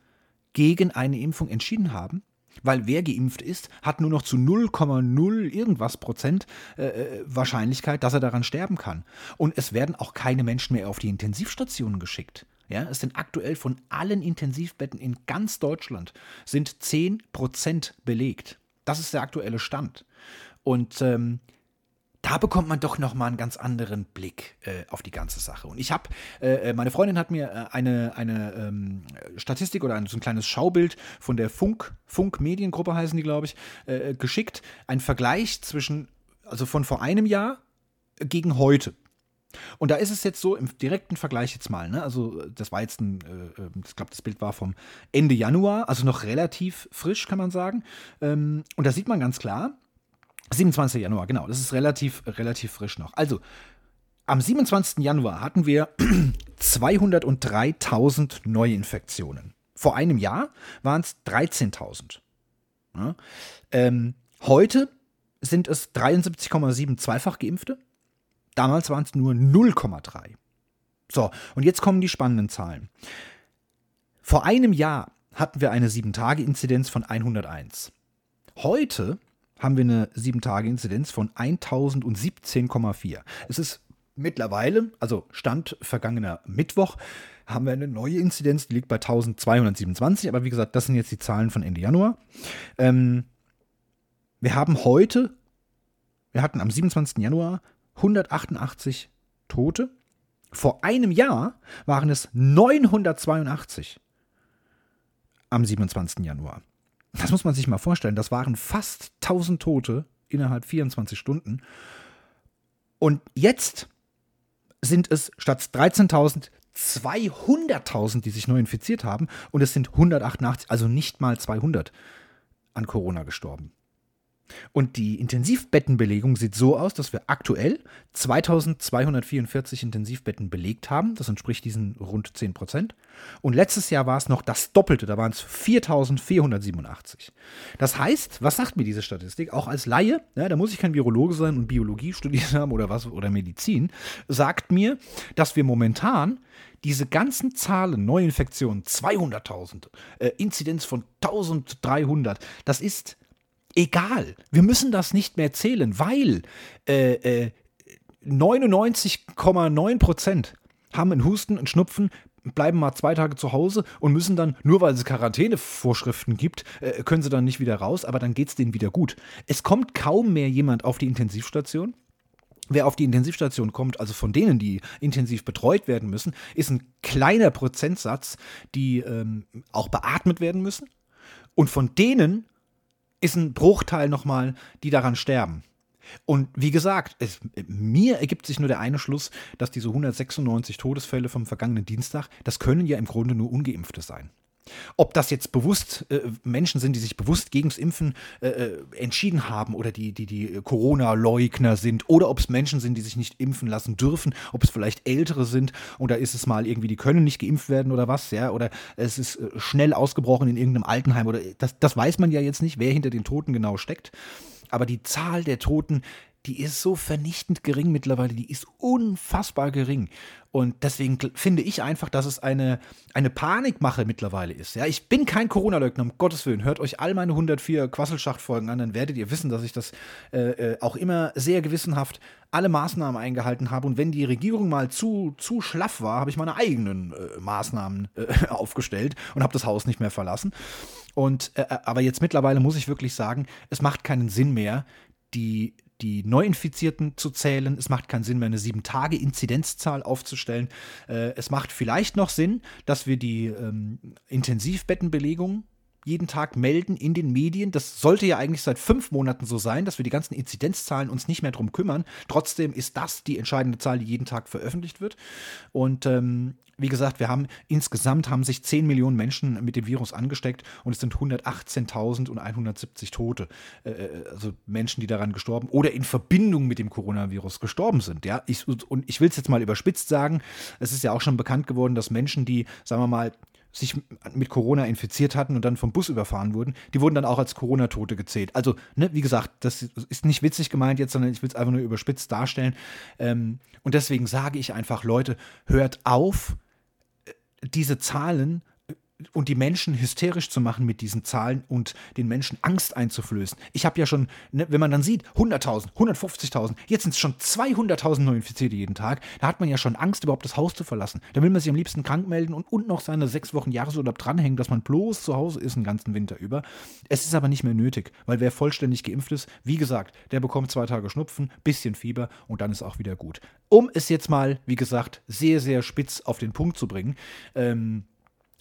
gegen eine Impfung entschieden haben, weil wer geimpft ist, hat nur noch zu 0,0 irgendwas Prozent äh, äh, Wahrscheinlichkeit, dass er daran sterben kann. Und es werden auch keine Menschen mehr auf die Intensivstationen geschickt. Ja, es sind aktuell von allen Intensivbetten in ganz Deutschland sind 10% belegt. Das ist der aktuelle Stand. Und ähm, da bekommt man doch nochmal einen ganz anderen Blick äh, auf die ganze Sache. Und ich habe, äh, äh, meine Freundin hat mir äh, eine, eine ähm, Statistik oder ein, so ein kleines Schaubild von der Funk, Funk Mediengruppe heißen die, glaube ich, äh, geschickt. Ein Vergleich zwischen, also von vor einem Jahr gegen heute. Und da ist es jetzt so im direkten Vergleich jetzt mal, ne? Also das war jetzt ein, äh, äh ich glaube, das Bild war vom Ende Januar, also noch relativ frisch, kann man sagen. Ähm, und da sieht man ganz klar, 27. Januar, genau. Das ist relativ, relativ frisch noch. Also, am 27. Januar hatten wir 203.000 Neuinfektionen. Vor einem Jahr waren es 13.000. Ja. Ähm, heute sind es 73,7 zweifach Geimpfte. Damals waren es nur 0,3. So, und jetzt kommen die spannenden Zahlen. Vor einem Jahr hatten wir eine 7-Tage-Inzidenz von 101. Heute haben wir eine 7-Tage-Inzidenz von 1017,4. Es ist mittlerweile, also Stand vergangener Mittwoch, haben wir eine neue Inzidenz, die liegt bei 1227, aber wie gesagt, das sind jetzt die Zahlen von Ende Januar. Ähm, wir haben heute, wir hatten am 27. Januar 188 Tote. Vor einem Jahr waren es 982 am 27. Januar. Das muss man sich mal vorstellen. Das waren fast 1000 Tote innerhalb 24 Stunden. Und jetzt sind es statt 13.000 200.000, die sich neu infiziert haben. Und es sind 188, also nicht mal 200 an Corona gestorben. Und die Intensivbettenbelegung sieht so aus, dass wir aktuell 2244 Intensivbetten belegt haben. Das entspricht diesen rund 10 Prozent. Und letztes Jahr war es noch das Doppelte, da waren es 4487. Das heißt, was sagt mir diese Statistik? Auch als Laie, ja, da muss ich kein Virologe sein und Biologie studiert haben oder was oder Medizin, sagt mir, dass wir momentan diese ganzen Zahlen, Neuinfektionen, 200.000, äh, Inzidenz von 1300, das ist egal. Wir müssen das nicht mehr zählen, weil äh, äh, 99,9 Prozent haben einen Husten, einen Schnupfen, bleiben mal zwei Tage zu Hause und müssen dann, nur weil es Quarantänevorschriften gibt, äh, können sie dann nicht wieder raus, aber dann geht es denen wieder gut. Es kommt kaum mehr jemand auf die Intensivstation. Wer auf die Intensivstation kommt, also von denen, die intensiv betreut werden müssen, ist ein kleiner Prozentsatz, die ähm, auch beatmet werden müssen. Und von denen ist ein Bruchteil nochmal, die daran sterben. Und wie gesagt, es, mir ergibt sich nur der eine Schluss, dass diese 196 Todesfälle vom vergangenen Dienstag, das können ja im Grunde nur ungeimpfte sein. Ob das jetzt bewusst äh, Menschen sind, die sich bewusst gegen das Impfen äh, äh, entschieden haben oder die, die, die Corona-Leugner sind oder ob es Menschen sind, die sich nicht impfen lassen dürfen, ob es vielleicht Ältere sind oder ist es mal irgendwie, die können nicht geimpft werden oder was, ja, oder es ist äh, schnell ausgebrochen in irgendeinem Altenheim oder das, das weiß man ja jetzt nicht, wer hinter den Toten genau steckt. Aber die Zahl der Toten, die ist so vernichtend gering mittlerweile, die ist unfassbar gering. Und deswegen finde ich einfach, dass es eine, eine Panikmache mittlerweile ist. Ja, ich bin kein Corona-Leugner, um Gottes Willen. Hört euch all meine 104 Quasselschacht-Folgen an, dann werdet ihr wissen, dass ich das äh, äh, auch immer sehr gewissenhaft alle Maßnahmen eingehalten habe. Und wenn die Regierung mal zu, zu schlaff war, habe ich meine eigenen äh, Maßnahmen äh, aufgestellt und habe das Haus nicht mehr verlassen. Und äh, äh, aber jetzt mittlerweile muss ich wirklich sagen, es macht keinen Sinn mehr, die die Neuinfizierten zu zählen. Es macht keinen Sinn mehr, eine sieben Tage Inzidenzzahl aufzustellen. Äh, es macht vielleicht noch Sinn, dass wir die ähm, Intensivbettenbelegung jeden Tag melden in den Medien. Das sollte ja eigentlich seit fünf Monaten so sein, dass wir die ganzen Inzidenzzahlen uns nicht mehr drum kümmern. Trotzdem ist das die entscheidende Zahl, die jeden Tag veröffentlicht wird. Und ähm, wie gesagt, wir haben insgesamt haben sich 10 Millionen Menschen mit dem Virus angesteckt und es sind 118.170 Tote. Äh, äh, also Menschen, die daran gestorben oder in Verbindung mit dem Coronavirus gestorben sind. Ja, ich, und ich will es jetzt mal überspitzt sagen. Es ist ja auch schon bekannt geworden, dass Menschen, die, sagen wir mal, sich mit Corona infiziert hatten und dann vom Bus überfahren wurden, die wurden dann auch als Corona-Tote gezählt. Also, ne, wie gesagt, das ist nicht witzig gemeint jetzt, sondern ich will es einfach nur überspitzt darstellen. Ähm, und deswegen sage ich einfach, Leute, hört auf, diese Zahlen und die Menschen hysterisch zu machen mit diesen Zahlen und den Menschen Angst einzuflößen. Ich habe ja schon, ne, wenn man dann sieht, 100.000, 150.000, jetzt sind es schon 200.000 Neuinfizierte jeden Tag, da hat man ja schon Angst, überhaupt das Haus zu verlassen. Da will man sich am liebsten krank melden und, und noch seine sechs Wochen Jahresurlaub dranhängen, dass man bloß zu Hause ist den ganzen Winter über. Es ist aber nicht mehr nötig, weil wer vollständig geimpft ist, wie gesagt, der bekommt zwei Tage Schnupfen, bisschen Fieber und dann ist auch wieder gut. Um es jetzt mal, wie gesagt, sehr, sehr spitz auf den Punkt zu bringen, ähm,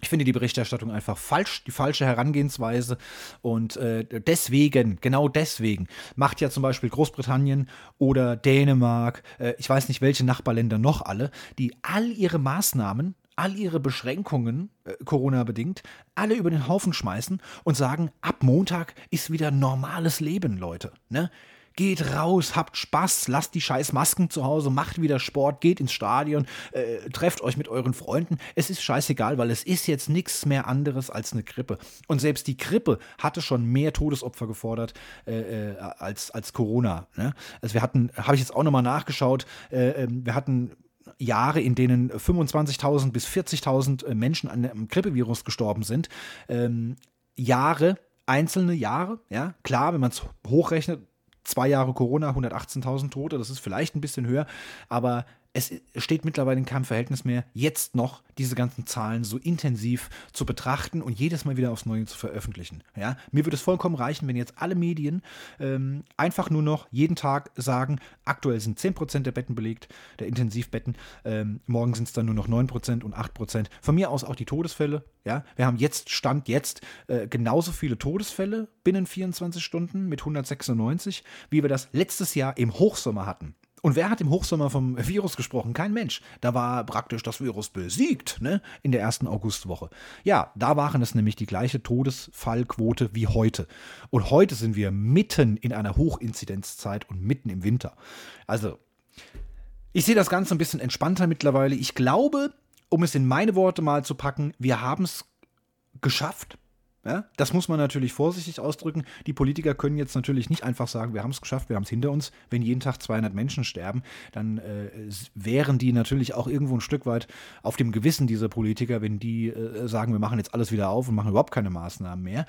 ich finde die Berichterstattung einfach falsch, die falsche Herangehensweise. Und äh, deswegen, genau deswegen, macht ja zum Beispiel Großbritannien oder Dänemark, äh, ich weiß nicht welche Nachbarländer noch alle, die all ihre Maßnahmen, all ihre Beschränkungen, äh, Corona-bedingt, alle über den Haufen schmeißen und sagen, ab Montag ist wieder normales Leben, Leute. Ne? Geht raus, habt Spaß, lasst die scheiß Masken zu Hause, macht wieder Sport, geht ins Stadion, äh, trefft euch mit euren Freunden. Es ist scheißegal, weil es ist jetzt nichts mehr anderes als eine Grippe. Und selbst die Grippe hatte schon mehr Todesopfer gefordert äh, äh als, als Corona. Ne? Also wir hatten, habe ich jetzt auch nochmal nachgeschaut, äh, ähm, wir hatten Jahre, in denen 25.000 bis 40.000 äh, Menschen an dem Grippevirus gestorben sind. Ähm, Jahre, einzelne Jahre, ja, klar, wenn man es hochrechnet, zwei Jahre Corona, 118.000 Tote, das ist vielleicht ein bisschen höher, aber es steht mittlerweile in keinem Verhältnis mehr, jetzt noch diese ganzen Zahlen so intensiv zu betrachten und jedes Mal wieder aufs Neue zu veröffentlichen. Ja? Mir würde es vollkommen reichen, wenn jetzt alle Medien ähm, einfach nur noch jeden Tag sagen, aktuell sind 10% der Betten belegt, der Intensivbetten, ähm, morgen sind es dann nur noch 9% und 8%. Von mir aus auch die Todesfälle. Ja? Wir haben jetzt, Stand jetzt, äh, genauso viele Todesfälle binnen 24 Stunden mit 196, wie wir das letztes Jahr im Hochsommer hatten. Und wer hat im Hochsommer vom Virus gesprochen? Kein Mensch. Da war praktisch das Virus besiegt, ne? In der ersten Augustwoche. Ja, da waren es nämlich die gleiche Todesfallquote wie heute. Und heute sind wir mitten in einer Hochinzidenzzeit und mitten im Winter. Also, ich sehe das Ganze ein bisschen entspannter mittlerweile. Ich glaube, um es in meine Worte mal zu packen, wir haben es geschafft, ja, das muss man natürlich vorsichtig ausdrücken. Die Politiker können jetzt natürlich nicht einfach sagen, wir haben es geschafft, wir haben es hinter uns. Wenn jeden Tag 200 Menschen sterben, dann äh, wären die natürlich auch irgendwo ein Stück weit auf dem Gewissen dieser Politiker, wenn die äh, sagen, wir machen jetzt alles wieder auf und machen überhaupt keine Maßnahmen mehr.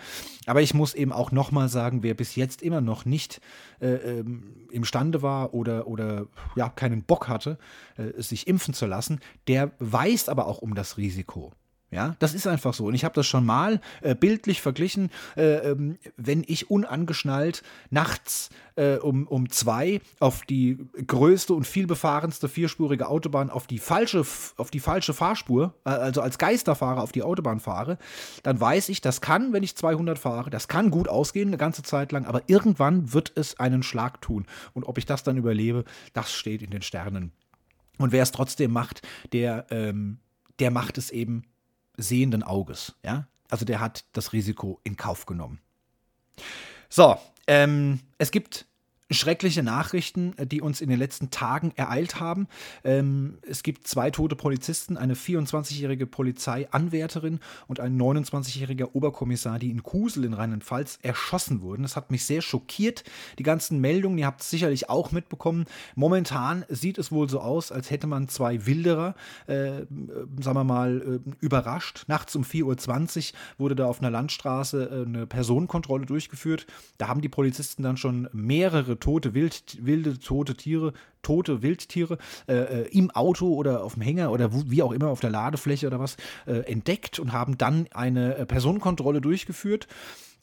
Aber ich muss eben auch nochmal sagen, wer bis jetzt immer noch nicht äh, ähm, imstande war oder, oder ja, keinen Bock hatte, äh, sich impfen zu lassen, der weiß aber auch um das Risiko. Ja, das ist einfach so. Und ich habe das schon mal äh, bildlich verglichen, äh, ähm, wenn ich unangeschnallt nachts äh, um, um zwei auf die größte und vielbefahrenste vierspurige Autobahn auf die falsche, auf die falsche Fahrspur, äh, also als Geisterfahrer auf die Autobahn fahre, dann weiß ich, das kann, wenn ich 200 fahre, das kann gut ausgehen eine ganze Zeit lang, aber irgendwann wird es einen Schlag tun. Und ob ich das dann überlebe, das steht in den Sternen. Und wer es trotzdem macht, der, ähm, der macht es eben sehenden Auges. Ja? Also der hat das Risiko in Kauf genommen. So, ähm, es gibt schreckliche Nachrichten, äh, die uns in den letzten Tagen ereilt haben. Ähm, es gibt zwei tote Polizisten, eine 24-jährige Polizeianwärterin und ein 29-jähriger Oberkommissar, die in Kusel in Rheinland-Pfalz erschossen wurden. Das hat mich sehr schockiert. Die ganzen Meldungen, ihr habt es sicherlich auch mitbekommen. Momentan sieht es wohl so aus, als hätte man zwei Wilderer, äh, sagen wir mal, äh, überrascht. Nachts um 4.20 Uhr wurde da auf einer Landstraße äh, eine Personenkontrolle durchgeführt. Da haben die Polizisten dann schon mehrere tote Wild, wilde, tote Tiere, tote Wildtiere äh, äh, im Auto oder auf dem Hänger oder wie auch immer auf der Ladefläche oder was äh, entdeckt und haben dann eine äh, Personenkontrolle durchgeführt.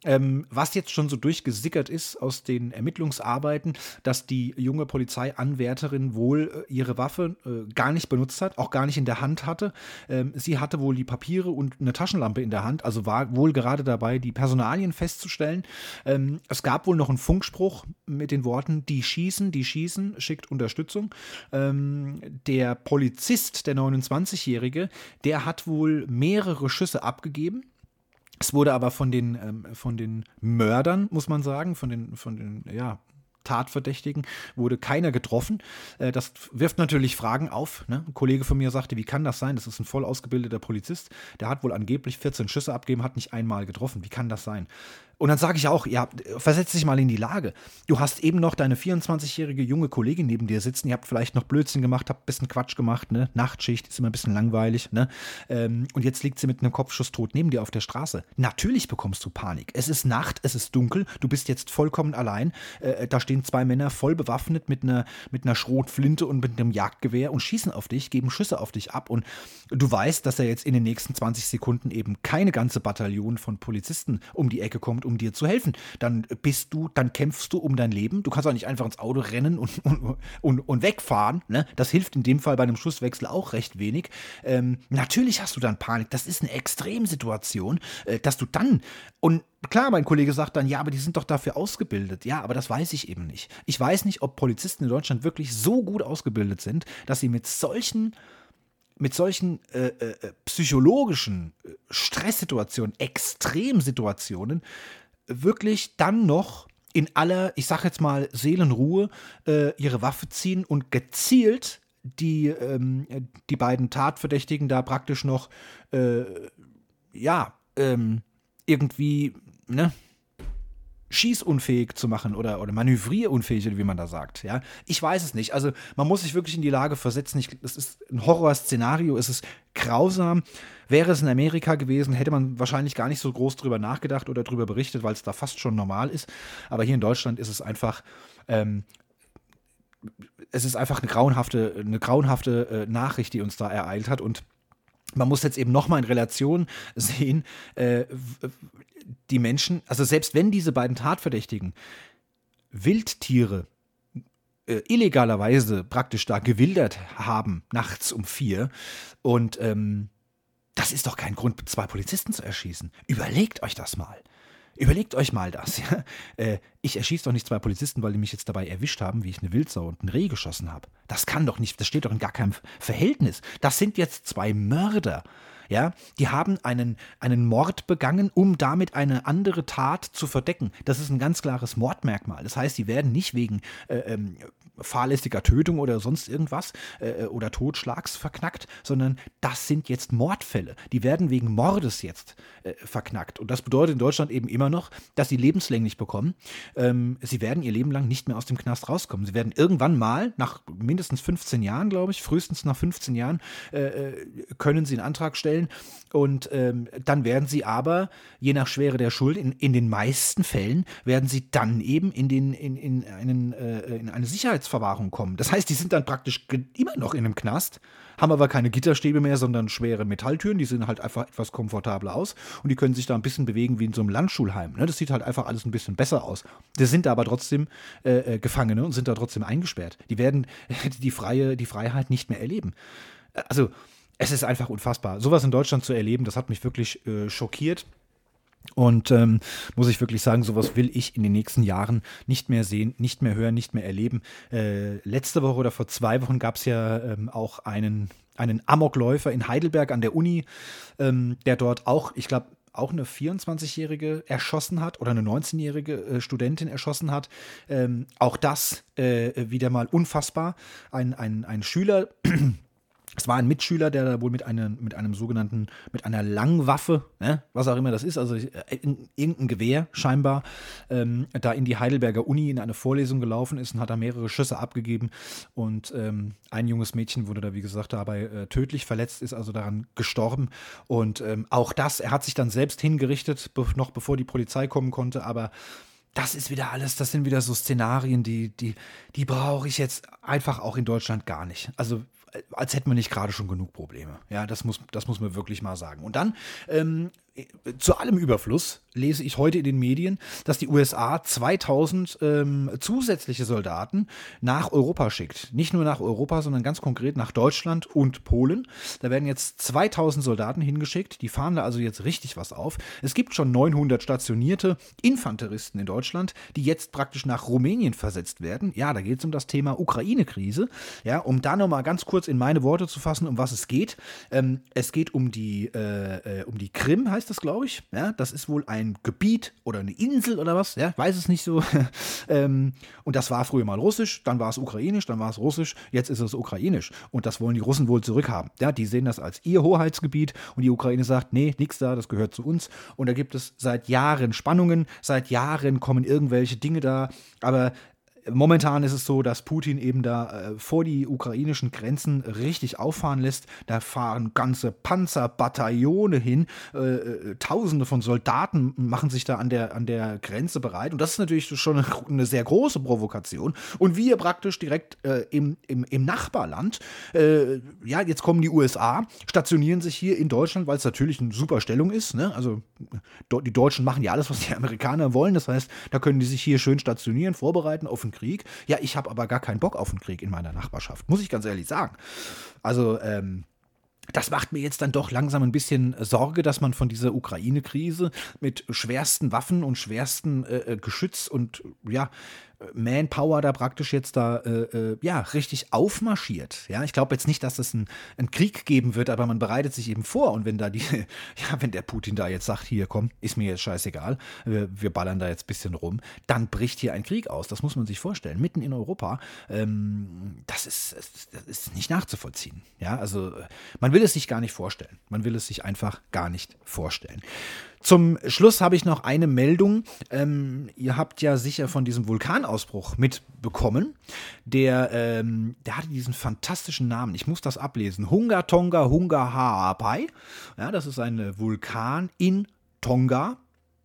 Ähm, was jetzt schon so durchgesickert ist aus den Ermittlungsarbeiten, dass die junge Polizeianwärterin wohl äh, ihre Waffe äh, gar nicht benutzt hat, auch gar nicht in der Hand hatte. Ähm, sie hatte wohl die Papiere und eine Taschenlampe in der Hand, also war wohl gerade dabei, die Personalien festzustellen. Ähm, es gab wohl noch einen Funkspruch mit den Worten, die schießen, die schießen, schickt Unterstützung. Ähm, der Polizist, der 29-Jährige, der hat wohl mehrere Schüsse abgegeben es wurde aber von den, ähm, von den Mördern, muss man sagen, von den, von den, ja, Tatverdächtigen wurde keiner getroffen. Äh, das wirft natürlich Fragen auf. Ne? Ein Kollege von mir sagte, wie kann das sein? Das ist ein voll ausgebildeter Polizist. Der hat wohl angeblich 14 Schüsse abgegeben, hat nicht einmal getroffen. Wie kann das sein? Und dann sage ich auch, ja, versetz dich mal in die Lage. Du hast eben noch deine 24-jährige junge Kollegin neben dir sitzen. Ihr habt vielleicht noch Blödsinn gemacht, habt ein bisschen Quatsch gemacht, ne? Nachtschicht ist immer ein bisschen langweilig, ne? Ähm, und jetzt liegt sie mit einem Kopfschuss tot neben dir auf der Straße. Natürlich bekommst du Panik. Es ist Nacht, es ist dunkel, du bist jetzt vollkommen allein. Äh, da stehen zwei Männer voll bewaffnet mit einer, mit einer Schrotflinte und mit einem Jagdgewehr und schießen auf dich, geben Schüsse auf dich ab. Und du weißt, dass er jetzt in den nächsten 20 Sekunden eben keine ganze Bataillon von Polizisten um die Ecke kommt, um dir zu helfen. Dann bist du, dann kämpfst du um dein Leben. Du kannst auch nicht einfach ins Auto rennen und, und, und, und wegfahren. Ne? Das hilft in dem Fall bei einem Schusswechsel auch recht wenig. Ähm, natürlich hast du dann Panik. Das ist eine Extremsituation, äh, dass du dann und Klar, mein Kollege sagt dann, ja, aber die sind doch dafür ausgebildet. Ja, aber das weiß ich eben nicht. Ich weiß nicht, ob Polizisten in Deutschland wirklich so gut ausgebildet sind, dass sie mit solchen mit solchen äh, äh, psychologischen äh, Stresssituationen, Extremsituationen wirklich dann noch in aller, ich sag jetzt mal, Seelenruhe äh, ihre Waffe ziehen und gezielt die, ähm, die beiden Tatverdächtigen da praktisch noch, äh, ja, ähm, irgendwie, ne, schießunfähig zu machen oder, oder manövrierunfähig, wie man da sagt. Ja? Ich weiß es nicht. Also man muss sich wirklich in die Lage versetzen. Es ist ein Horrorszenario, es ist grausam. Wäre es in Amerika gewesen, hätte man wahrscheinlich gar nicht so groß drüber nachgedacht oder drüber berichtet, weil es da fast schon normal ist. Aber hier in Deutschland ist es einfach. Ähm, es ist einfach eine grauenhafte, eine grauenhafte äh, Nachricht, die uns da ereilt hat. Und man muss jetzt eben nochmal in Relation sehen, äh, die Menschen, also selbst wenn diese beiden Tatverdächtigen Wildtiere äh, illegalerweise praktisch da gewildert haben, nachts um vier, und ähm, das ist doch kein Grund, zwei Polizisten zu erschießen. Überlegt euch das mal. Überlegt euch mal das. Ja? Äh, ich erschieße doch nicht zwei Polizisten, weil die mich jetzt dabei erwischt haben, wie ich eine Wildsau und ein Reh geschossen habe. Das kann doch nicht, das steht doch in gar keinem Verhältnis. Das sind jetzt zwei Mörder. Ja, die haben einen, einen Mord begangen, um damit eine andere Tat zu verdecken. Das ist ein ganz klares Mordmerkmal. Das heißt, die werden nicht wegen äh, ähm, fahrlässiger Tötung oder sonst irgendwas äh, oder Totschlags verknackt, sondern das sind jetzt Mordfälle. Die werden wegen Mordes jetzt äh, verknackt. Und das bedeutet in Deutschland eben immer noch, dass sie lebenslänglich bekommen. Ähm, sie werden ihr Leben lang nicht mehr aus dem Knast rauskommen. Sie werden irgendwann mal, nach mindestens 15 Jahren, glaube ich, frühestens nach 15 Jahren, äh, äh, können sie einen Antrag stellen. Und ähm, dann werden sie aber, je nach Schwere der Schuld, in, in den meisten Fällen, werden sie dann eben in, den, in, in, einen, äh, in eine Sicherheits Sicherheitsverwahrung kommen. Das heißt, die sind dann praktisch immer noch in einem Knast, haben aber keine Gitterstäbe mehr, sondern schwere Metalltüren. Die sehen halt einfach etwas komfortabler aus und die können sich da ein bisschen bewegen wie in so einem Landschulheim. Ne? Das sieht halt einfach alles ein bisschen besser aus. Die sind aber trotzdem äh, äh Gefangene und sind da trotzdem eingesperrt. Die werden die, freie, die Freiheit nicht mehr erleben. Also, es ist einfach unfassbar. Sowas in Deutschland zu erleben, das hat mich wirklich äh, schockiert. Und ähm, muss ich wirklich sagen, sowas will ich in den nächsten Jahren nicht mehr sehen, nicht mehr hören, nicht mehr erleben. Äh, letzte Woche oder vor zwei Wochen gab es ja ähm, auch einen, einen Amokläufer in Heidelberg an der Uni, ähm, der dort auch, ich glaube, auch eine 24-Jährige erschossen hat oder eine 19-jährige äh, Studentin erschossen hat. Ähm, auch das äh, wieder mal unfassbar. Ein, ein, ein Schüler es war ein Mitschüler, der da wohl mit einem, mit einem sogenannten, mit einer Langwaffe, ne, was auch immer das ist, also äh, in, irgendein Gewehr scheinbar, ähm, da in die Heidelberger Uni in eine Vorlesung gelaufen ist und hat da mehrere Schüsse abgegeben. Und ähm, ein junges Mädchen wurde da, wie gesagt, dabei äh, tödlich verletzt, ist also daran gestorben. Und ähm, auch das, er hat sich dann selbst hingerichtet, be noch bevor die Polizei kommen konnte, aber das ist wieder alles, das sind wieder so Szenarien, die, die, die brauche ich jetzt einfach auch in Deutschland gar nicht. Also als hätten wir nicht gerade schon genug Probleme. Ja, das muss, das muss man wirklich mal sagen. Und dann ähm, zu allem Überfluss lese ich heute in den Medien, dass die USA 2000 ähm, zusätzliche Soldaten nach Europa schickt. Nicht nur nach Europa, sondern ganz konkret nach Deutschland und Polen. Da werden jetzt 2000 Soldaten hingeschickt. Die fahren da also jetzt richtig was auf. Es gibt schon 900 stationierte Infanteristen in Deutschland, die jetzt praktisch nach Rumänien versetzt werden. Ja, da geht es um das Thema Ukraine-Krise. Ja, um da nochmal ganz kurz in meine Worte zu fassen, um was es geht. Ähm, es geht um die, äh, äh um die Krim, heißt heißt das, glaube ich. Ja, das ist wohl ein Gebiet oder eine Insel oder was. Ja, weiß es nicht so. ähm, und das war früher mal russisch, dann war es ukrainisch, dann war es russisch, jetzt ist es ukrainisch. Und das wollen die Russen wohl zurückhaben. Ja, die sehen das als ihr Hoheitsgebiet und die Ukraine sagt, nee, nichts da, das gehört zu uns. Und da gibt es seit Jahren Spannungen, seit Jahren kommen irgendwelche Dinge da, aber Momentan ist es so, dass Putin eben da äh, vor die ukrainischen Grenzen richtig auffahren lässt. Da fahren ganze Panzerbataillone hin. Äh, äh, Tausende von Soldaten machen sich da an der, an der Grenze bereit. Und das ist natürlich schon eine, eine sehr große Provokation. Und wir praktisch direkt äh, im, im, im Nachbarland, äh, ja, jetzt kommen die USA, stationieren sich hier in Deutschland, weil es natürlich eine super Stellung ist. Ne? Also die Deutschen machen ja alles, was die Amerikaner wollen. Das heißt, da können die sich hier schön stationieren, vorbereiten auf einen Krieg. Ja, ich habe aber gar keinen Bock auf einen Krieg in meiner Nachbarschaft, muss ich ganz ehrlich sagen. Also, ähm, das macht mir jetzt dann doch langsam ein bisschen Sorge, dass man von dieser Ukraine-Krise mit schwersten Waffen und schwersten äh, äh Geschütz und ja, Manpower da praktisch jetzt da äh, äh, ja richtig aufmarschiert. Ja, ich glaube jetzt nicht, dass es einen, Krieg geben wird, aber man bereitet sich eben vor. Und wenn da die, ja, wenn der Putin da jetzt sagt, hier komm, ist mir jetzt scheißegal, wir, wir ballern da jetzt ein bisschen rum, dann bricht hier ein Krieg aus. Das muss man sich vorstellen. Mitten in Europa, ähm, das, ist, das ist nicht nachzuvollziehen. Ja, also man will es sich gar nicht vorstellen. Man will es sich einfach gar nicht vorstellen. Zum Schluss habe ich noch eine Meldung. Ähm, ihr habt ja sicher von diesem Vulkanausbruch mitbekommen. Der, ähm, der hatte diesen fantastischen Namen. Ich muss das ablesen. Hunga Tonga Hunga Haapai. Ja, das ist ein Vulkan in Tonga.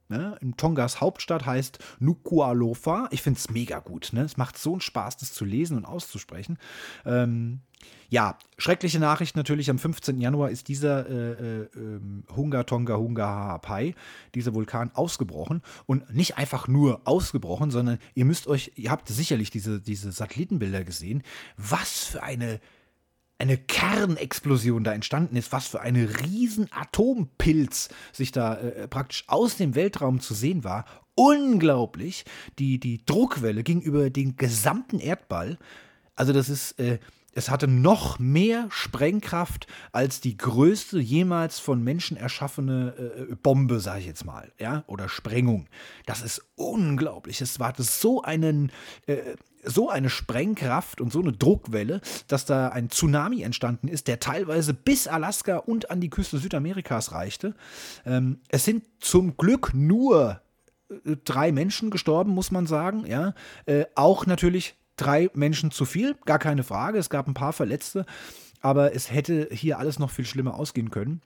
Ne? In Tongas Hauptstadt heißt Nuku'alofa. Ich finde es mega gut. Ne? Es macht so einen Spaß, das zu lesen und auszusprechen. Ähm, ja, schreckliche Nachricht natürlich. Am 15. Januar ist dieser äh, äh, Hunga Tonga Hunga Haapai, dieser Vulkan, ausgebrochen. Und nicht einfach nur ausgebrochen, sondern ihr müsst euch, ihr habt sicherlich diese, diese Satellitenbilder gesehen, was für eine, eine Kernexplosion da entstanden ist, was für eine riesen Atompilz sich da äh, praktisch aus dem Weltraum zu sehen war. Unglaublich. Die, die Druckwelle ging über den gesamten Erdball. Also das ist, äh, es hatte noch mehr Sprengkraft als die größte jemals von Menschen erschaffene äh, Bombe, sage ich jetzt mal, ja, oder Sprengung. Das ist unglaublich. Es war so einen äh, so eine Sprengkraft und so eine Druckwelle, dass da ein Tsunami entstanden ist, der teilweise bis Alaska und an die Küste Südamerikas reichte. Ähm, es sind zum Glück nur äh, drei Menschen gestorben, muss man sagen. Ja, äh, auch natürlich drei Menschen zu viel, gar keine Frage. Es gab ein paar Verletzte, aber es hätte hier alles noch viel schlimmer ausgehen können.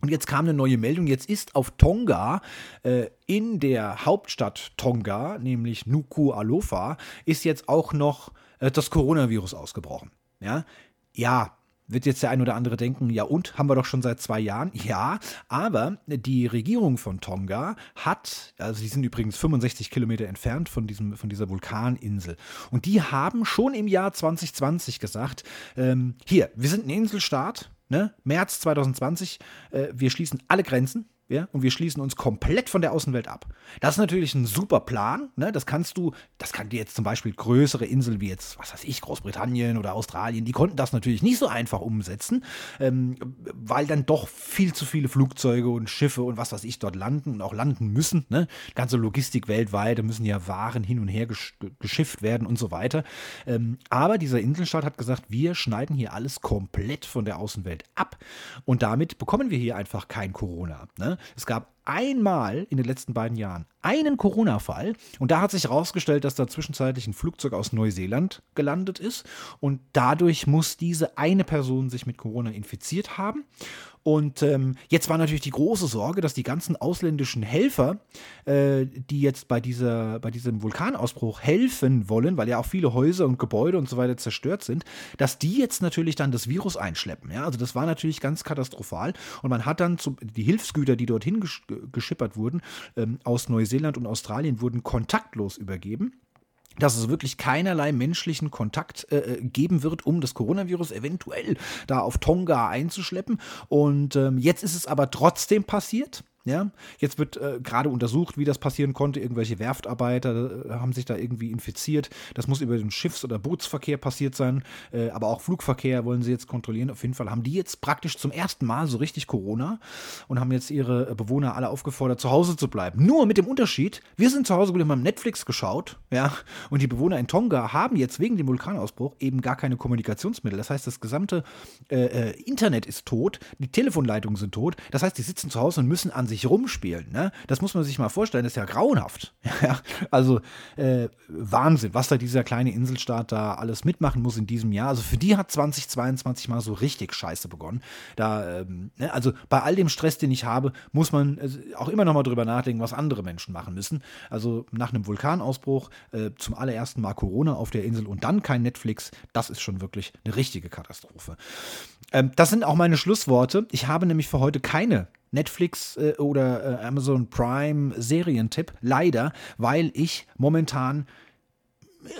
Und jetzt kam eine neue Meldung. Jetzt ist auf Tonga, äh, in der Hauptstadt Tonga, nämlich Nuku'alofa, ist jetzt auch noch äh, das Coronavirus ausgebrochen. Ja, ja wird jetzt der ein oder andere denken, ja und, haben wir doch schon seit zwei Jahren. Ja, aber die Regierung von Tonga hat, also die sind übrigens 65 Kilometer entfernt von, diesem, von dieser Vulkaninsel. Und die haben schon im Jahr 2020 gesagt, ähm, hier, wir sind ein Inselstaat, ne? März 2020, äh, wir schließen alle Grenzen, ja, und wir schließen uns komplett von der Außenwelt ab. Das ist natürlich ein super Plan. Ne? Das kannst du, das kann dir jetzt zum Beispiel größere Inseln wie jetzt, was weiß ich, Großbritannien oder Australien, die konnten das natürlich nicht so einfach umsetzen, ähm, weil dann doch viel zu viele Flugzeuge und Schiffe und was weiß ich dort landen und auch landen müssen. Ne? Ganze Logistik weltweit, da müssen ja Waren hin und her gesch geschifft werden und so weiter. Ähm, aber dieser Inselstaat hat gesagt, wir schneiden hier alles komplett von der Außenwelt ab und damit bekommen wir hier einfach kein Corona. Ne? Es gab einmal in den letzten beiden Jahren einen Corona-Fall und da hat sich herausgestellt, dass da zwischenzeitlich ein Flugzeug aus Neuseeland gelandet ist und dadurch muss diese eine Person sich mit Corona infiziert haben und ähm, jetzt war natürlich die große Sorge, dass die ganzen ausländischen Helfer, äh, die jetzt bei, dieser, bei diesem Vulkanausbruch helfen wollen, weil ja auch viele Häuser und Gebäude und so weiter zerstört sind, dass die jetzt natürlich dann das Virus einschleppen. Ja? Also das war natürlich ganz katastrophal. Und man hat dann zum, die Hilfsgüter, die dorthin gesch geschippert wurden, ähm, aus Neuseeland und Australien, wurden kontaktlos übergeben dass es wirklich keinerlei menschlichen Kontakt äh, äh, geben wird, um das Coronavirus eventuell da auf Tonga einzuschleppen. Und ähm, jetzt ist es aber trotzdem passiert. Ja, jetzt wird äh, gerade untersucht, wie das passieren konnte. Irgendwelche Werftarbeiter äh, haben sich da irgendwie infiziert. Das muss über den Schiffs- oder Bootsverkehr passiert sein. Äh, aber auch Flugverkehr wollen sie jetzt kontrollieren. Auf jeden Fall haben die jetzt praktisch zum ersten Mal so richtig Corona und haben jetzt ihre Bewohner alle aufgefordert, zu Hause zu bleiben. Nur mit dem Unterschied, wir sind zu Hause gut haben Netflix geschaut, ja, und die Bewohner in Tonga haben jetzt wegen dem Vulkanausbruch eben gar keine Kommunikationsmittel. Das heißt, das gesamte äh, äh, Internet ist tot, die Telefonleitungen sind tot. Das heißt, die sitzen zu Hause und müssen an sich sich rumspielen. Ne? Das muss man sich mal vorstellen, das ist ja grauenhaft. Also äh, Wahnsinn, was da dieser kleine Inselstaat da alles mitmachen muss in diesem Jahr. Also für die hat 2022 mal so richtig scheiße begonnen. Da, ähm, ne? Also bei all dem Stress, den ich habe, muss man äh, auch immer noch mal drüber nachdenken, was andere Menschen machen müssen. Also nach einem Vulkanausbruch äh, zum allerersten Mal Corona auf der Insel und dann kein Netflix, das ist schon wirklich eine richtige Katastrophe. Ähm, das sind auch meine Schlussworte. Ich habe nämlich für heute keine Netflix äh, oder äh, Amazon Prime Serientipp. Leider, weil ich momentan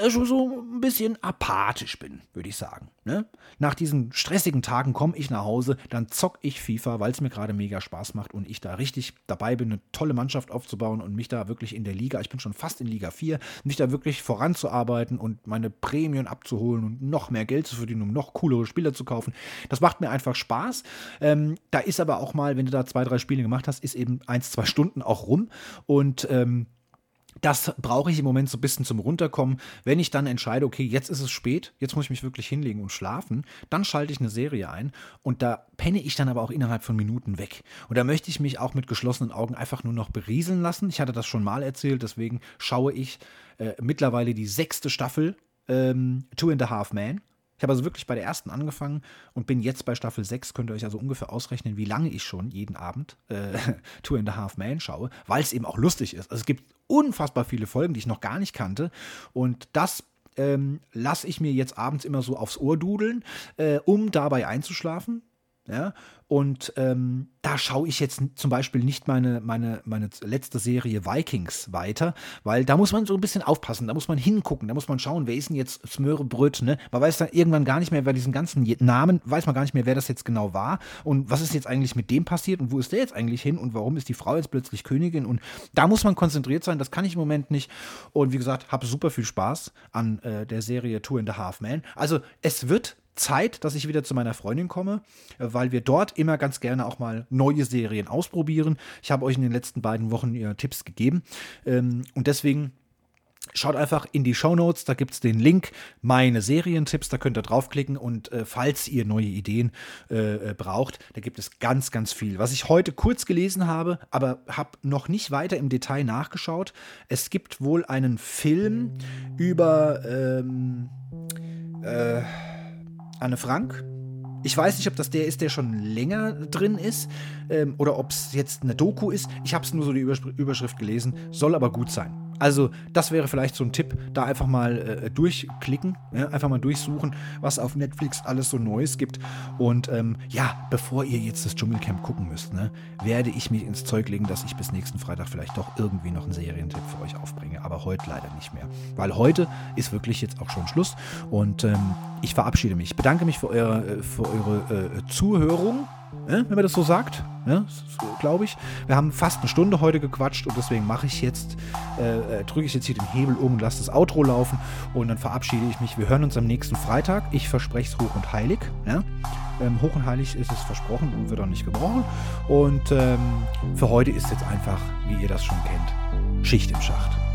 schon so ein bisschen apathisch bin, würde ich sagen. Ne? Nach diesen stressigen Tagen komme ich nach Hause, dann zock ich FIFA, weil es mir gerade mega Spaß macht und ich da richtig dabei bin, eine tolle Mannschaft aufzubauen und mich da wirklich in der Liga, ich bin schon fast in Liga 4, mich da wirklich voranzuarbeiten und meine Prämien abzuholen und noch mehr Geld zu verdienen, um noch coolere Spieler zu kaufen. Das macht mir einfach Spaß. Ähm, da ist aber auch mal, wenn du da zwei, drei Spiele gemacht hast, ist eben eins, zwei Stunden auch rum und ähm, das brauche ich im Moment so ein bisschen zum Runterkommen. Wenn ich dann entscheide, okay, jetzt ist es spät, jetzt muss ich mich wirklich hinlegen und schlafen, dann schalte ich eine Serie ein und da penne ich dann aber auch innerhalb von Minuten weg. Und da möchte ich mich auch mit geschlossenen Augen einfach nur noch berieseln lassen. Ich hatte das schon mal erzählt, deswegen schaue ich äh, mittlerweile die sechste Staffel ähm, Two and a Half Man. Ich habe also wirklich bei der ersten angefangen und bin jetzt bei Staffel 6. Könnt ihr euch also ungefähr ausrechnen, wie lange ich schon jeden Abend äh, Two and a Half Man schaue, weil es eben auch lustig ist. Also es gibt unfassbar viele Folgen, die ich noch gar nicht kannte. Und das ähm, lasse ich mir jetzt abends immer so aufs Ohr dudeln, äh, um dabei einzuschlafen. Ja? Und ähm, da schaue ich jetzt zum Beispiel nicht meine, meine, meine letzte Serie Vikings weiter, weil da muss man so ein bisschen aufpassen, da muss man hingucken, da muss man schauen, wer ist denn jetzt Smörebröt, ne? Man weiß dann irgendwann gar nicht mehr, wer diesen ganzen Namen, weiß man gar nicht mehr, wer das jetzt genau war und was ist jetzt eigentlich mit dem passiert und wo ist der jetzt eigentlich hin und warum ist die Frau jetzt plötzlich Königin und da muss man konzentriert sein, das kann ich im Moment nicht und wie gesagt, habe super viel Spaß an äh, der Serie Two and a Half Men. Also es wird Zeit, dass ich wieder zu meiner Freundin komme, weil wir dort immer ganz gerne auch mal neue Serien ausprobieren. Ich habe euch in den letzten beiden Wochen ihr Tipps gegeben ähm, und deswegen Schaut einfach in die Show Notes, da gibt es den Link, meine Serientipps, da könnt ihr draufklicken und äh, falls ihr neue Ideen äh, äh, braucht, da gibt es ganz, ganz viel. Was ich heute kurz gelesen habe, aber habe noch nicht weiter im Detail nachgeschaut. Es gibt wohl einen Film über ähm, äh, Anne Frank. Ich weiß nicht, ob das der ist, der schon länger drin ist ähm, oder ob es jetzt eine Doku ist. Ich habe es nur so die Überschrift gelesen, soll aber gut sein. Also, das wäre vielleicht so ein Tipp, da einfach mal äh, durchklicken, ja, einfach mal durchsuchen, was auf Netflix alles so Neues gibt. Und ähm, ja, bevor ihr jetzt das Dschungelcamp gucken müsst, ne, werde ich mich ins Zeug legen, dass ich bis nächsten Freitag vielleicht doch irgendwie noch einen Serientipp für euch aufbringe. Aber heute leider nicht mehr. Weil heute ist wirklich jetzt auch schon Schluss. Und ähm, ich verabschiede mich. Ich bedanke mich für eure, äh, für eure äh, Zuhörung wenn man das so sagt, ja, glaube ich. Wir haben fast eine Stunde heute gequatscht und deswegen mache ich jetzt, äh, äh, drücke ich jetzt hier den Hebel um und lasse das Outro laufen und dann verabschiede ich mich. Wir hören uns am nächsten Freitag. Ich verspreche es hoch und heilig. Ja? Ähm, hoch und heilig ist es versprochen und wird auch nicht gebrochen. Und ähm, für heute ist jetzt einfach, wie ihr das schon kennt, Schicht im Schacht.